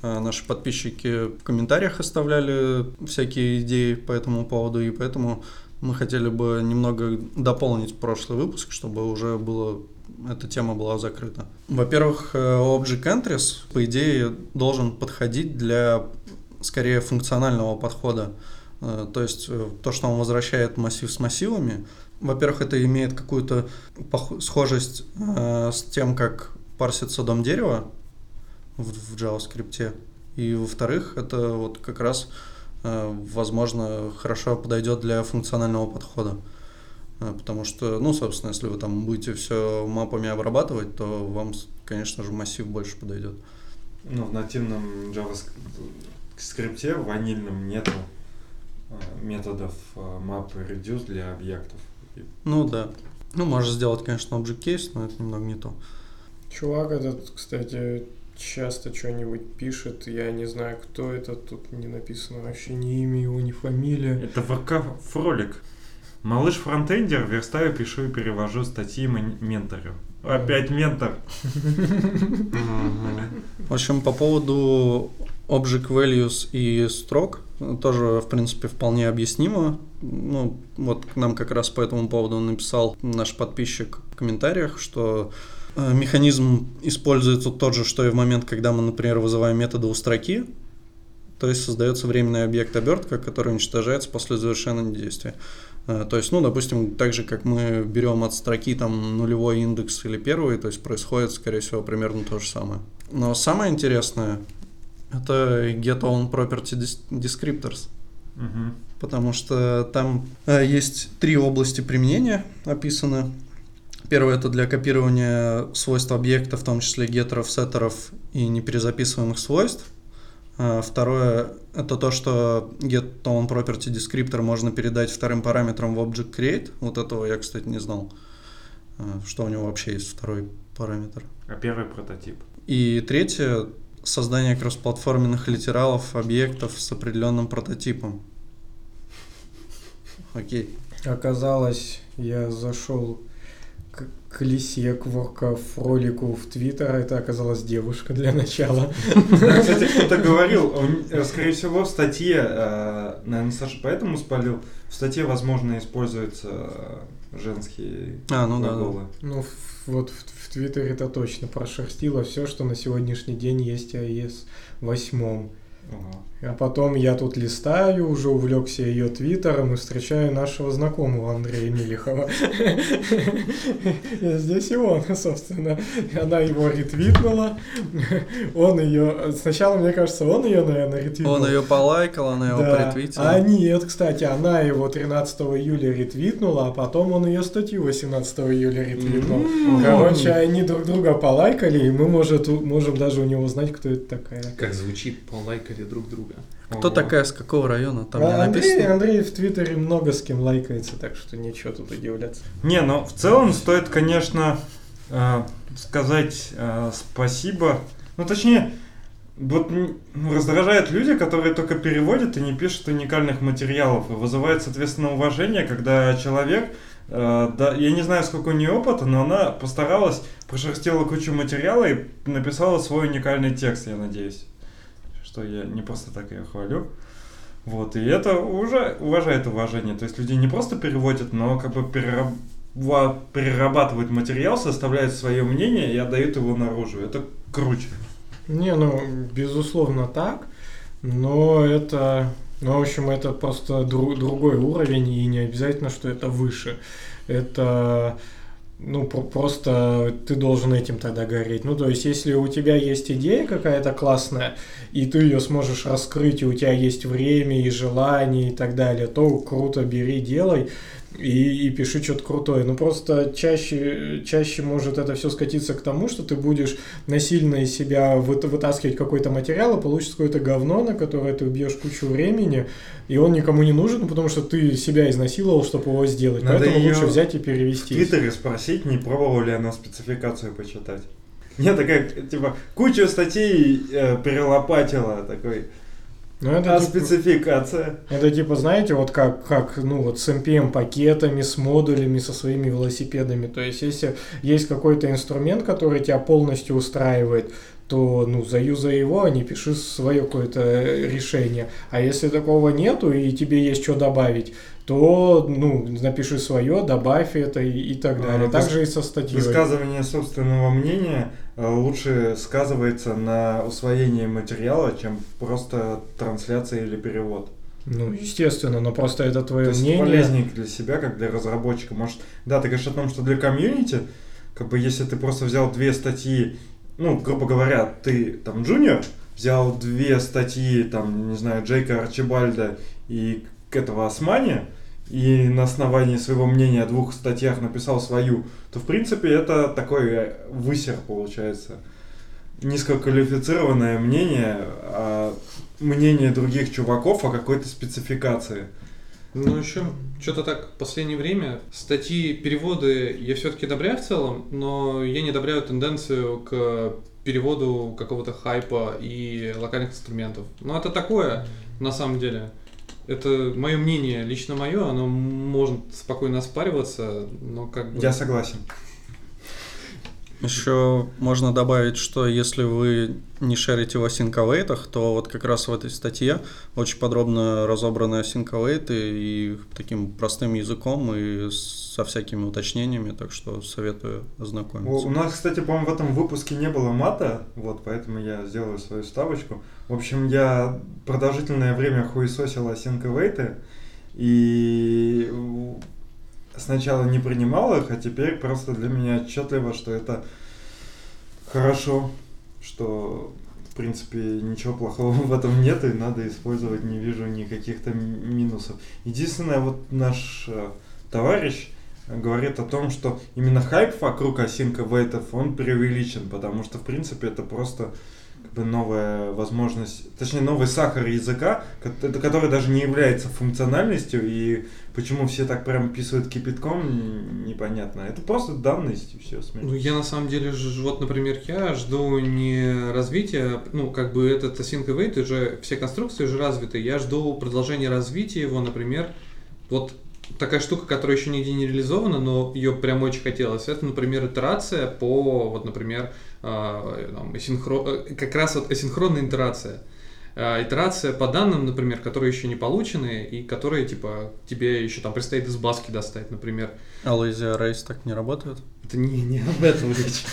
э, наши подписчики в комментариях оставляли всякие идеи по этому поводу, и поэтому мы хотели бы немного дополнить прошлый выпуск, чтобы уже было эта тема была закрыта. Во-первых, э, Object Entries, по идее, должен подходить для скорее функционального подхода. Э, то есть э, то, что он возвращает массив с массивами, во-первых, это имеет какую-то схожесть с тем, как парсится дом дерева в JavaScript. И во-вторых, это вот как раз, возможно, хорошо подойдет для функционального подхода. А, потому что, ну, собственно, если вы там будете все мапами обрабатывать, то вам, конечно же, массив больше подойдет. Ну, в нативном JavaScript ванильном нету а, методов map reduce для объектов. Ну да. Ну, можешь сделать, конечно, object case, но это немного не то. Чувак этот, кстати, часто что-нибудь пишет, я не знаю, кто это, тут не написано вообще ни имя его, ни фамилия. Это ВК Фролик. Малыш фронтендер, верстаю, пишу и перевожу статьи менторю. Опять ментор. В общем, по поводу Object Values и строк тоже, в принципе, вполне объяснимо. Ну, вот нам как раз по этому поводу написал наш подписчик в комментариях, что механизм используется тот же, что и в момент, когда мы, например, вызываем методы у строки, то есть создается временный объект обертка, который уничтожается после завершения действия. Э, то есть, ну, допустим, так же, как мы берем от строки там нулевой индекс или первый, то есть происходит, скорее всего, примерно то же самое. Но самое интересное это get on property descriptors. Угу. Потому что там э, есть три области применения описаны. Первое это для копирования свойств объекта, в том числе геттеров, сеттеров и неперезаписываемых свойств. А, второе – это то, что getToneProperty descriptor можно передать вторым параметром в Object Create. Вот этого я, кстати, не знал, а, что у него вообще есть второй параметр. А первый прототип? И третье – создание кроссплатформенных литералов объектов с определенным прототипом. Окей. Оказалось, я зашел к лисе, к ворка, фролику в Твиттер, это оказалась девушка для начала. Кстати, кто-то говорил, э, скорее всего, в статье, э, наверное, Саша поэтому спалил, в статье, возможно, используются женские а, ну глаголы. Да, да. Ну, вот в, в Твиттере это точно прошерстило все, что на сегодняшний день есть iOS 8. А потом я тут листаю, уже увлекся ее твиттером и встречаю нашего знакомого Андрея Милихова. Здесь и он, собственно. Она его ретвитнула. Он ее... Сначала, мне кажется, он ее, наверное, ретвитнул. Он ее полайкал, она его да. поретвитила. А нет, кстати, она его 13 июля ретвитнула, а потом он ее статью 18 июля ретвитнул. Короче, они друг друга полайкали, и мы может, можем даже у него узнать, кто это такая. Как звучит полайкали друг друга. Кто Ого. такая, с какого района? Там а не Андрей, написано. Андрей в Твиттере много с кем лайкается, так что ничего тут удивляться. Не, ну в целом стоит, конечно, э, сказать э, спасибо. Ну, точнее, вот ну, раздражают люди, которые только переводят и не пишут уникальных материалов. И вызывает, соответственно, уважение, когда человек, э, да, я не знаю, сколько у нее опыта, но она постаралась, прошерстила кучу материала и написала свой уникальный текст, я надеюсь что я не просто так ее хвалю. Вот, и это уже уважает уважение. То есть люди не просто переводят, но как бы перераб... перерабатывают материал, составляют свое мнение и отдают его наружу. Это круче. Не, ну, безусловно так, но это, ну, в общем, это просто дру- другой уровень, и не обязательно, что это выше. Это ну, просто ты должен этим тогда гореть. Ну, то есть, если у тебя есть идея какая-то классная, и ты ее сможешь раскрыть, и у тебя есть время и желание и так далее, то круто, бери, делай и, и пиши что-то крутое. Но просто чаще, чаще может это все скатиться к тому, что ты будешь насильно из себя вытаскивать какой-то материал, и получится какое-то говно, на которое ты убьешь кучу времени, и он никому не нужен, потому что ты себя изнасиловал, чтобы его сделать. Надо Поэтому лучше взять и перевести. В Твиттере спросить, не пробовала ли она спецификацию почитать. Я такая, типа, кучу статей э, перелопатила, такой, Ну, это А типа- спецификация? Это типа, знаете, вот как, как ну вот с NPM-пакетами, с модулями, со своими велосипедами. То есть, если есть какой-то инструмент, который тебя полностью устраивает, то, ну, заюзай его, а не пиши свое какое-то решение. А если такого нету, и тебе есть что добавить, то, ну, напиши свое, добавь это и, и так А, далее. выс- Так же и со статьей. Высказывание собственного мнения э, лучше сказывается на усвоении материала, чем просто трансляция или перевод. Ну, естественно, но просто это То твое есть мнение. полезнее для себя, как для разработчика. Может, да, ты говоришь о том, что для комьюнити, как бы если ты просто взял две статьи, ну, грубо говоря, ты там джуниор, взял две статьи, там, не знаю, Джейка Арчибальда и этого Османи, и на основании своего мнения о двух статьях написал свою, то, в принципе, это такой э, высер получается. Низкоквалифицированное мнение, а мнение других чуваков о какой-то спецификации. Ну, еще что-то так в последнее время статьи, переводы я все-таки одобряю в целом, но я не одобряю тенденцию к переводу какого-то хайпа и локальных инструментов. Но это такое, на самом деле. Это мое мнение, лично мое, оно может спокойно оспариваться, но как бы... Я согласен. Еще можно добавить, что если вы не шарите в асинковейтах, то вот как раз в этой статье очень подробно разобраны асинковейты и таким простым языком и со всякими уточнениями, так что советую ознакомиться. у нас, кстати, по-моему, в этом выпуске не было мата, вот, поэтому я сделаю свою ставочку. В общем, я продолжительное время хуесосил асинковейты, и сначала не принимал их, а теперь просто для меня отчетливо, что это хорошо, что, в принципе, ничего плохого в этом нет, и надо использовать, не вижу никаких-то м- минусов. Единственное, вот наш э, товарищ говорит о том, что именно хайп вокруг осинка вейтов, он преувеличен, потому что, в принципе, это просто как бы новая возможность, точнее, новый сахар языка, который даже не является функциональностью, и почему все так прям писают кипятком, непонятно. Это просто данность, и все, Ну, я на самом деле, вот, например, я жду не развития, ну, как бы этот Async Await уже, все конструкции уже развиты, я жду продолжения развития его, например, вот такая штука, которая еще нигде не реализована, но ее прям очень хотелось, это, например, итерация по, вот, например, а, там, асинхро- э, как раз вот асинхронная итерация. А, Итерация по данным, например, которые еще не получены и которые, типа, тебе еще там предстоит из баски достать, например. А Lazy Arrays так не работает? Это не, не об этом речь.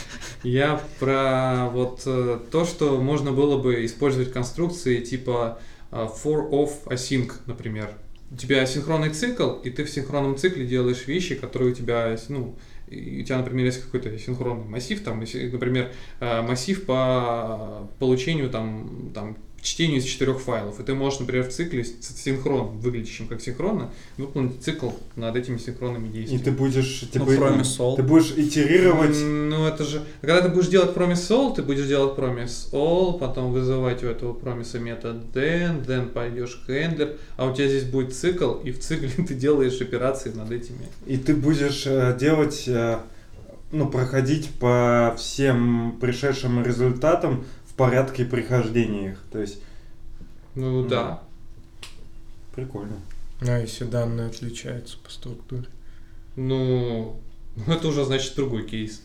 Я про вот э, то, что можно было бы использовать конструкции типа э, for off async, например. У тебя синхронный цикл, и ты в синхронном цикле делаешь вещи, которые у тебя, ну, и у тебя, например, есть какой-то синхронный массив, там, например, э, массив по получению там, там чтению из четырех файлов. И ты можешь, например, в цикле с с синхроном, выглядящим как синхронно, выполнить цикл над этими синхронными И действиями. ты будешь, типа, Ну, all. ты будешь итерировать Ну, это же... Когда ты будешь делать all, ты будешь делать promise all, потом вызывать у этого промиса метод then, then пойдешь handler, а у тебя здесь будет цикл, и в цикле ты делаешь операции над этими. И ты будешь э, делать, э, ну, проходить по всем пришедшим результатам порядке прихождения их. То есть, Ну, Мгм. да. прикольно. А если данные отличаются по структуре? Ну, ну, это уже, значит, другой кейс.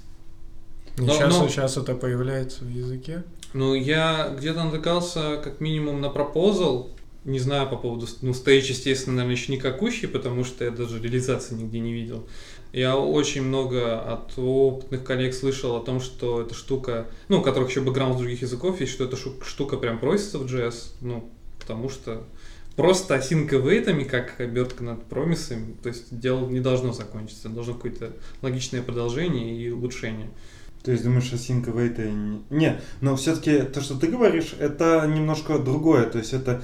Но- сейчас, но- сейчас это появляется в языке. Ну, я где-то натыкался как минимум на пропозал, не знаю по поводу, ну, stage, естественно, наверное, еще никакущий, потому что я даже реализации нигде не видел. Я очень много от опытных коллег слышал о том, что эта штука, ну, у которых еще бэкграунд других языков есть, что эта штука прям просится в JS, ну, потому что просто асинковейтами, как обертка над промисами, то есть дело не должно закончиться, должно какое-то логичное продолжение и улучшение. То есть думаешь, осинка это не... Не, но все-таки то, что ты говоришь, это немножко другое. То есть это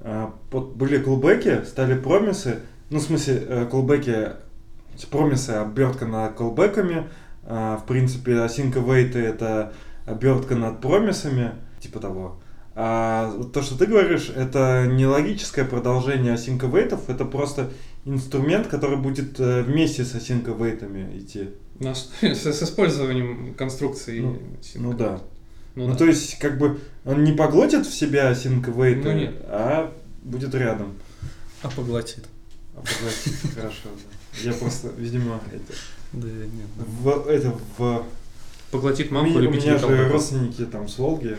э, вот были колбеки, стали промисы. Ну, в смысле, э, колбеки, промисы обертка над колбеками. А, в принципе, осинка вейты это обертка над промисами, типа того. А то, что ты говоришь, это не логическое продолжение осинка вейтов, это просто инструмент, который будет э, вместе с осинка вейтами идти. На с, с использованием конструкции. Ну. Ну да. Ну, да. то есть, как бы, он не поглотит в себя синк-вейт, Ну, нет. а будет рядом. А поглотит. А поглотит, хорошо. да. Я просто, видимо, это, Да нет. в, это, в... Поглотит У мамку меня, у любителей меня же родственники там с Волги,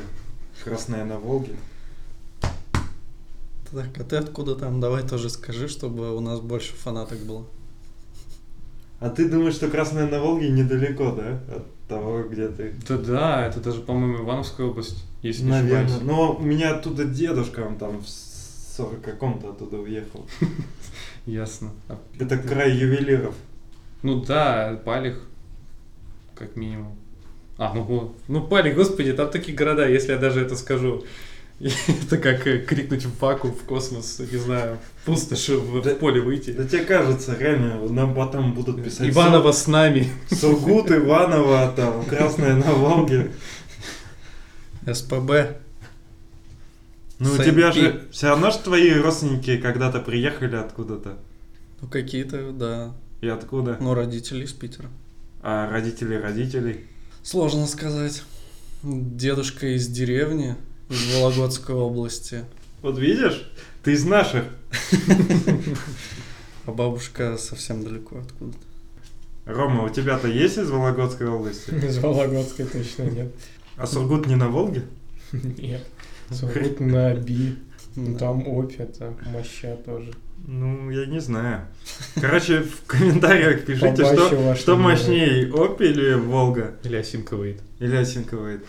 красная на Волге. Так, а ты откуда там? Давай тоже скажи, чтобы у нас больше фанаток было. А ты думаешь, что красная на Волге недалеко, да, от того, где ты? Да да, это даже, по-моему, Ивановская область, если не Наверное. ошибаюсь. Но у меня оттуда дедушка, он там в 40 каком-то оттуда уехал. Ясно. А, Это край ювелиров. Ну да, Палих, как минимум. А, ну, го- ну Палих, господи, там такие города, если я даже это скажу. Это как э, крикнуть в вакуум, в космос, не знаю, в пустошь, в, Да- поле выйти. Да тебе кажется, реально, нам потом будут писать... Иванова с нами. Сур- Сургут, Иваново, там, Красная на Волге. СПБ. Ну, у тебя же... Все равно же твои родственники когда-то приехали откуда-то. Ну, какие-то, да. И откуда? Ну, родители из Питера. А родители родителей? Сложно сказать. Дедушка из деревни, из Вологодской области, Вот видишь? Ты из наших. а бабушка совсем далеко откуда-то. Рома, у тебя-то есть из Вологодской области? Из Вологодской точно нет. А Сургут не на Волге? Нет. Сургут на Би. Ну. Там Обь, это Моща тоже. Ну, я не знаю. Короче, в комментариях пишите, Побачу что, что мощнее, Опь или Волга? Или Осинковый. Или Осинковый?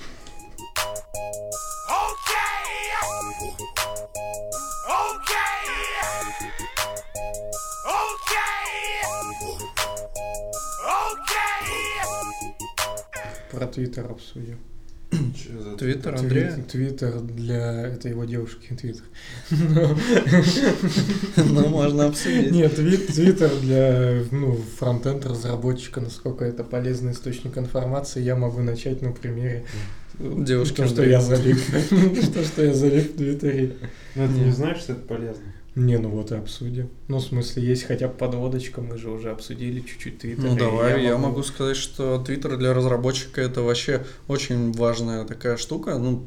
Про Твиттер обсудим. Твиттер Твит- Андрея? Твиттер для... Это его девушки, Твиттер. Ну, можно обсудить. Нет, твит- Твиттер для ну, фронтенд разработчика, насколько это полезный источник информации, я могу начать на примере Девушки то, что я залип. То, что я залип в Твиттере. Ну, ты не знаешь, что это полезно? Не, ну вот и обсудим. Ну, в смысле, есть хотя бы подводочка, мы же уже обсудили чуть-чуть Твиттер. Ну давай, я могу сказать, что Твиттер для разработчика это вообще очень важная такая штука. Ну,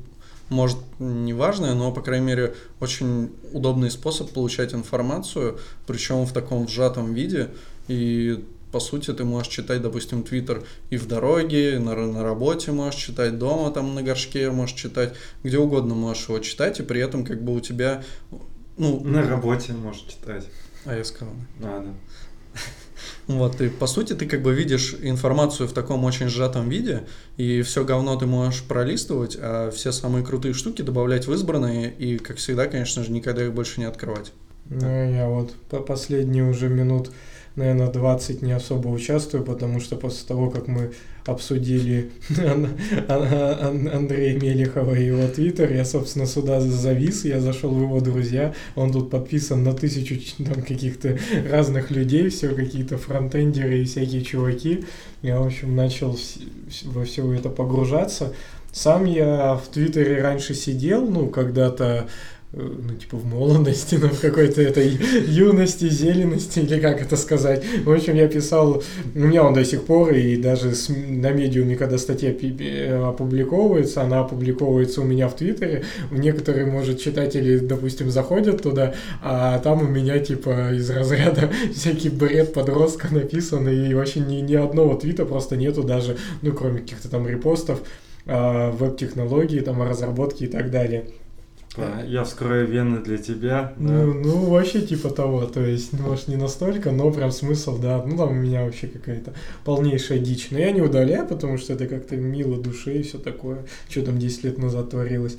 может, не важная, но, по крайней мере, очень удобный способ получать информацию, причем в таком сжатом виде. И по сути, ты можешь читать, допустим, Твиттер и в дороге, на, на работе можешь читать, дома там на горшке можешь читать, где угодно можешь его читать, и при этом как бы у тебя, ну, На работе можешь читать. а я сказал, Надо. Вот, и по сути ты как бы видишь информацию в таком очень сжатом виде, и все говно ты можешь пролистывать, а все самые крутые штуки добавлять в избранные, и, как всегда, конечно же, никогда их больше не открывать. Ну, я вот по последние уже минут, наверное, 20 не особо участвую, потому что после того, как мы обсудили Ан- Ан- Ан- Андрея Мелехова и его твиттер, я, собственно, сюда завис, я зашел в его друзья, он тут подписан на тысячу там каких-то разных людей, все какие-то фронтендеры и всякие чуваки. Я, в общем, начал во все это погружаться. Сам я в Твиттере раньше сидел, ну, когда-то ну, типа в молодости, ну, в какой-то этой юности, зелености, или как это сказать. В общем, я писал, у меня он до сих пор, и даже с- на медиуме, когда статья э, опубликовывается, она опубликовывается у меня в Твиттере, некоторые, может, читатели, допустим, заходят туда, а там у меня, типа, из разряда всякий бред подростка написан, и вообще ни, ни одного твита просто нету даже, ну, кроме каких-то там репостов, а, веб-технологии, там, разработки и так далее. Типа, Я вскрою вены для тебя. Ну, да. ну, вообще типа того, то есть, ну, может, не настолько, но прям смысл, да, ну, там у меня вообще какая-то полнейшая дичь. Но я не удаляю, потому что это как-то мило душе и все такое, что там 10 лет назад творилось.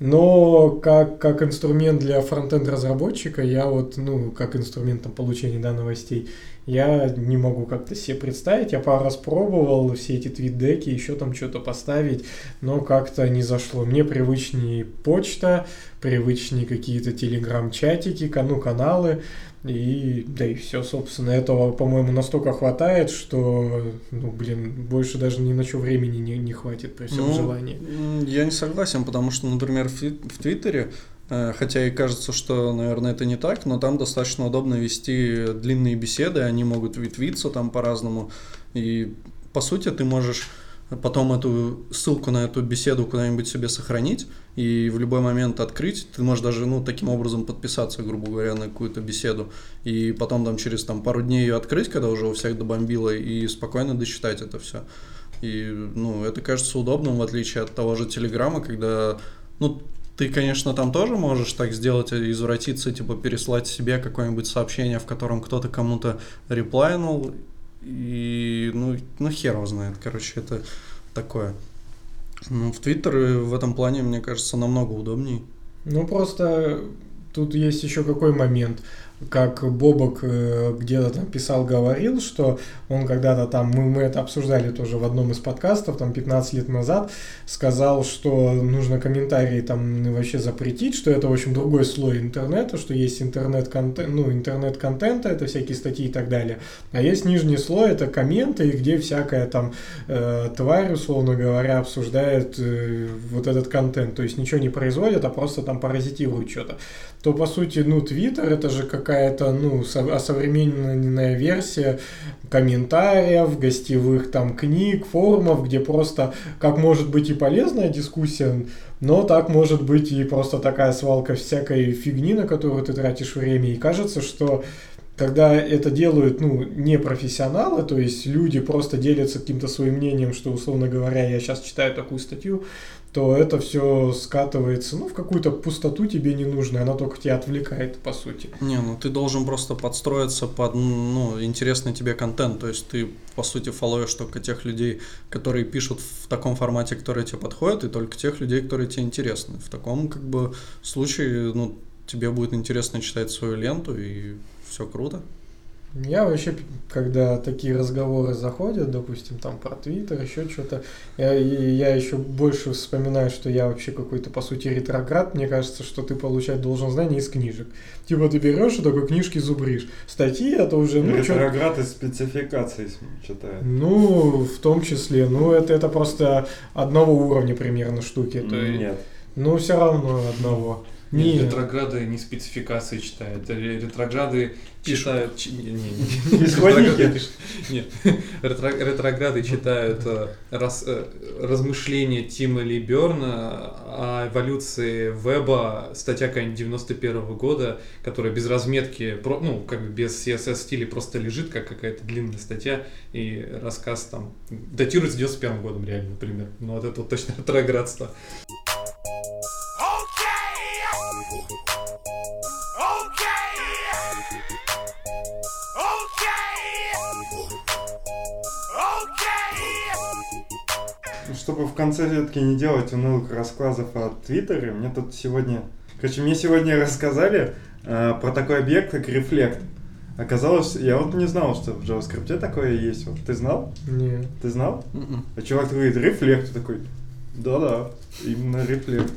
Но как, как инструмент для фронтенд-разработчика, я вот, ну, как инструмент там, получения да, новостей, я не могу как-то себе представить. Я пару раз пробовал все эти твит-деки, еще там что-то поставить, но как-то не зашло. Мне привычнее почта, привычнее какие-то телеграм-чатики, ну, каналы, и да и все, собственно, этого, по-моему, настолько хватает, что, ну, блин, больше даже ни на что времени не, не хватит при всем Ну, желании. Я не согласен, потому что, например, в, в Твиттере, э, хотя и кажется, что, наверное, это не так, но там достаточно удобно вести длинные беседы, они могут ветвиться там по-разному, и по сути ты можешь потом эту ссылку на эту беседу куда-нибудь себе сохранить и в любой момент открыть. Ты можешь даже, ну, таким образом подписаться, грубо говоря, на какую-то беседу. И потом там через там, пару дней ее открыть, когда уже у всех добомбило, и спокойно досчитать это все. И, ну, это кажется удобным, в отличие от того же Телеграма, когда, ну, ты, конечно, там тоже можешь так сделать, извратиться, типа переслать себе какое-нибудь сообщение, в котором кто-то кому-то реплайнул, и, ну, ну, хер его знает, короче, это такое. Ну, в Твиттер в этом плане, мне кажется, намного удобнее. Ну, просто тут есть еще какой момент как Бобок э, где-то там писал, говорил, что он когда-то там, мы, мы это обсуждали тоже в одном из подкастов, там 15 лет назад, сказал, что нужно комментарии там вообще запретить, что это, в общем, другой слой интернета, что есть интернет-контент, ну, интернет-контента, это всякие статьи и так далее, а есть нижний слой, это комменты, где всякая там э, тварь, условно говоря, обсуждает э, вот этот контент, то есть ничего не производит, а просто там паразитирует что-то то по сути, ну, Твиттер это же какая-то, ну, современная версия комментариев, гостевых там книг, форумов, где просто как может быть и полезная дискуссия, но так может быть и просто такая свалка всякой фигни, на которую ты тратишь время. И кажется, что когда это делают, ну, не профессионалы, то есть люди просто делятся каким-то своим мнением, что, условно говоря, я сейчас читаю такую статью, то это все скатывается, ну, в какую-то пустоту тебе не нужно, она только тебя отвлекает, по сути. Не, ну ты должен просто подстроиться под, ну, интересный тебе контент, то есть ты, по сути, фолловишь только тех людей, которые пишут в таком формате, который тебе подходит, и только тех людей, которые тебе интересны. В таком, как бы, случае, ну, тебе будет интересно читать свою ленту, и все круто. Я вообще, когда такие разговоры заходят, допустим, там про Твиттер, еще что-то, я, я еще больше вспоминаю, что я вообще какой-то, по сути, ретроград. Мне кажется, что ты получать должен знания из книжек. Типа ты берешь и такой книжки зубришь. Статьи это уже... Ну, ретроград чё... из спецификации читает. Ну, в том числе. Ну, это, это просто одного уровня примерно штуки. Нет. Ну, все равно одного. Нет, Нет, ретрограды не спецификации читают, ретрограды читают... Исходники? Нет, ретрограды читают э, э, размышления Тима Ли Берна о эволюции веба, статья какая-нибудь 91 года, которая без разметки, ну, как бы без CSS стиля просто лежит, как какая-то длинная статья, и рассказ там датируется 91 годом реально, например. Ну, вот это вот точно ретроградство. Чтобы в конце все-таки не делать унылых рассказов о Твиттере, мне тут сегодня... Короче, мне сегодня рассказали э, про такой объект, как рефлект. Оказалось, я вот не знал, что в JavaScript такое есть. Вот ты знал? Нет. Ты знал? Mm-mm. М-м. А чувак говорит, рефлект. такой, да-да, именно рефлект.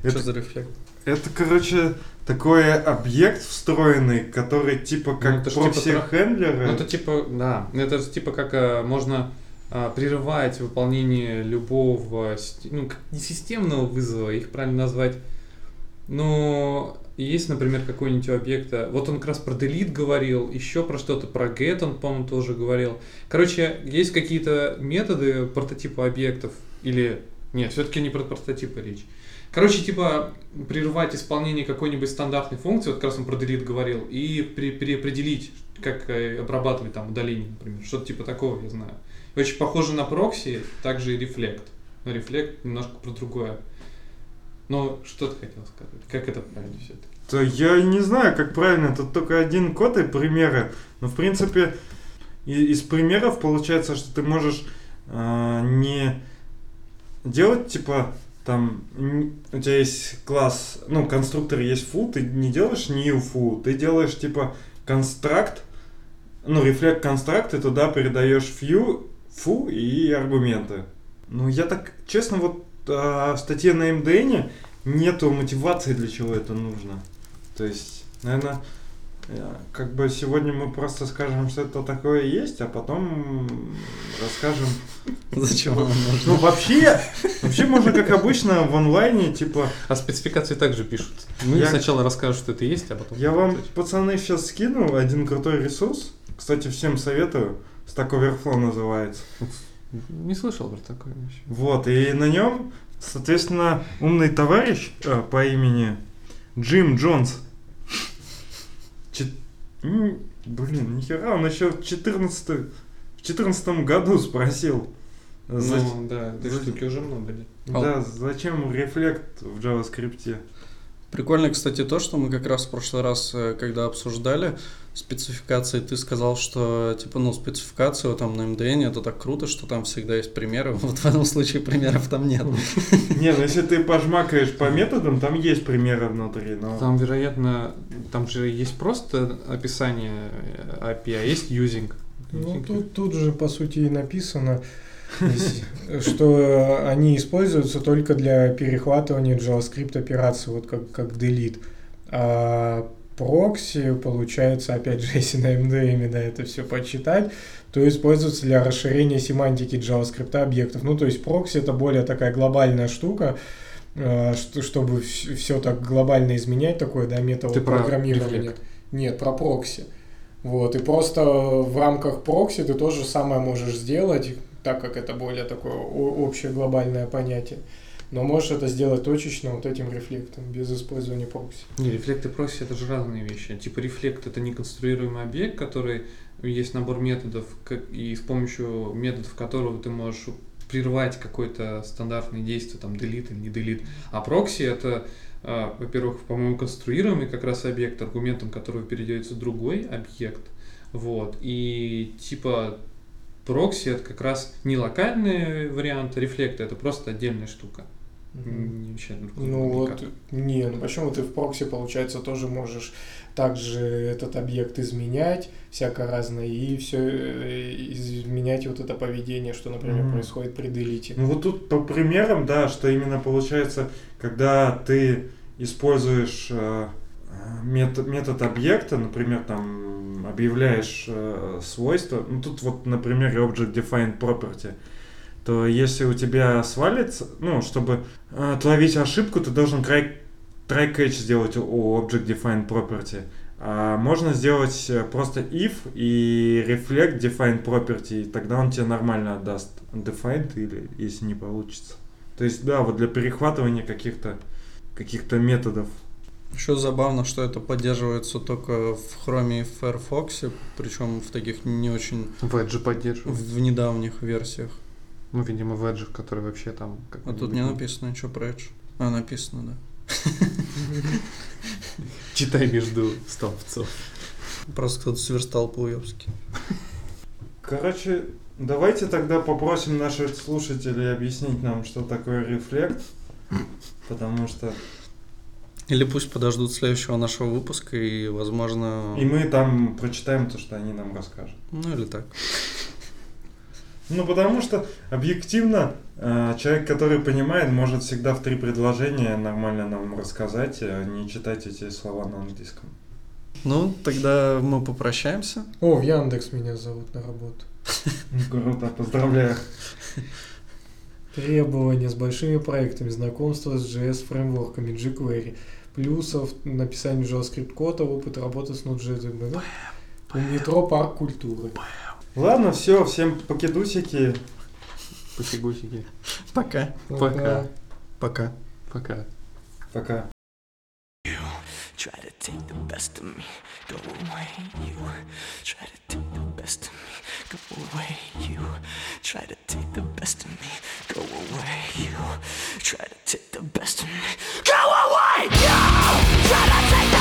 Что это, за рефлект? Это, короче, такой объект встроенный, который типа ну, как ну, прокси-хендлеры. Типа, ну, это типа, да, это типа как а, можно а, прерывать выполнение любого, ну, не системного вызова, их правильно назвать, но есть, например, какой-нибудь у объекта, вот он как раз про delete говорил, еще про что-то, про get он, по-моему, тоже говорил. Короче, есть какие-то методы прототипа объектов, или, нет, все-таки не про прототипы речь. Короче, типа, прервать исполнение какой-нибудь стандартной функции, вот как раз он про delete говорил, и при, переопределить, как э, обрабатывать там удаление, например, что-то типа такого, я знаю. Очень похоже на прокси, также и рефлект. Но рефлект немножко про другое. Но что ты хотел сказать? Как это правильно все-таки? Да я не знаю, как правильно. Тут только один код и примеры. Но в принципе из примеров получается, что ты можешь э, не делать типа там у тебя есть класс, ну конструктор есть foo, ты не делаешь new foo, ты делаешь типа констракт, ну reflect констракт и туда передаешь few фу и аргументы. Ну, я так, честно, вот а, в статье на МДН нету мотивации, для чего это нужно. То есть, наверное, как бы сегодня мы просто скажем, что это такое есть, а потом расскажем. Зачем оно нужно? Ну, вообще, вообще можно, как обычно, в онлайне, типа... А спецификации также пишут. Мы я... сначала расскажем, что это есть, а потом... Я вам, пацаны, сейчас скину один крутой ресурс. Кстати, всем советую. Stack Overflow называется. Не слышал про такое еще. Вот, и на нем, соответственно, умный товарищ э, по имени Джим Джонс. М, Блин, нихера, он еще в 14 в 14 году спросил. за- Ну, да, этой за- штуки уже много. Да, зачем рефлект в JavaScript? Прикольно, кстати, то, что мы как раз в прошлый раз, э, когда обсуждали спецификации, ты сказал, что, типа, ну, спецификацию там на MDN это так круто, что там всегда есть примеры. Вот в этом случае примеров там нет. Не, ну если ты пожмакаешь по методам, там есть примеры внутри, но... Там, вероятно, там же есть просто описание API, а есть using. Ну, тут, тут же, по сути, и написано, что они используются только для перехватывания JavaScript операций, вот как, как delete. А прокси, получается, опять же, если на MDN да, это все почитать, то используется для расширения семантики JavaScript объектов. Ну, то есть прокси это более такая глобальная штука, что, чтобы все так глобально изменять, такое, да, метод программирования. Reflect? Нет, про прокси. Вот, и просто в рамках прокси ты то же самое можешь сделать, так как это более такое общее глобальное понятие. Но можешь это сделать точечно вот этим рефлектом, без использования прокси. Не, рефлект и прокси это же разные вещи. Типа рефлект это неконструируемый объект, который есть набор методов, и с помощью методов которого ты можешь прервать какое-то стандартное действие, там delete или не delete. А прокси это, а, во-первых, по-моему, конструируемый как раз объект, аргументом которого передается другой объект. Вот. И типа прокси это как раз не локальный вариант рефлекта, это просто отдельная штука. Не вообще Ну вот, не, ну почему ты в прокси, получается, тоже можешь также этот объект изменять, всякое разное, и все изменять вот это поведение, что, например, Мгм. происходит при делите. Ну вот тут по примерам, да, что именно получается, когда ты используешь э, метод, метод объекта, например, там объявляешь э, свойства, ну тут вот на примере Object Defined Property, то если у тебя свалится, ну, чтобы э, ошибку, ты должен try, try catch сделать у Object Defined Property. А можно сделать э, просто if и reflect defined property, и тогда он тебе нормально отдаст defined или если не получится. То есть, да, вот для перехватывания каких-то каких-то методов. Еще забавно, что это поддерживается только в Chrome и в Firefox, причем в таких не очень Wedge поддерживает. в недавних версиях. Ну, видимо, Wedge, который вообще там... А тут не написано ничего про Edge. А, написано, да. Читай между столбцов. Просто кто-то сверстал по-уебски. Короче, давайте тогда попросим наших слушателей объяснить нам, что такое рефлект. Потому что Или пусть подождут следующего нашего выпуска и, возможно... и мы там прочитаем то, что они нам расскажут. Ну или так. Ну, потому что объективно э, человек, который понимает, может всегда в три предложения нормально нам рассказать, а не читать эти слова на английском. Ну, тогда мы попрощаемся. О, в Яндекс меня зовут на работу. Круто, поздравляю. Требования с большими проектами, знакомство с JS-фреймворками, jQuery, плюсов написанию JavaScript-кода, опыт работы с Node.js. У метро парк культуры. Ладно, все, всем покедусики. Пофигусики. Пока. Пока. Пока. Пока. Пока. Try to take the best of me, go away, you. Try to take the best of me, go away, you. Try to take the best of me, go away, you. Try to take the best of me, go away, you. Try to take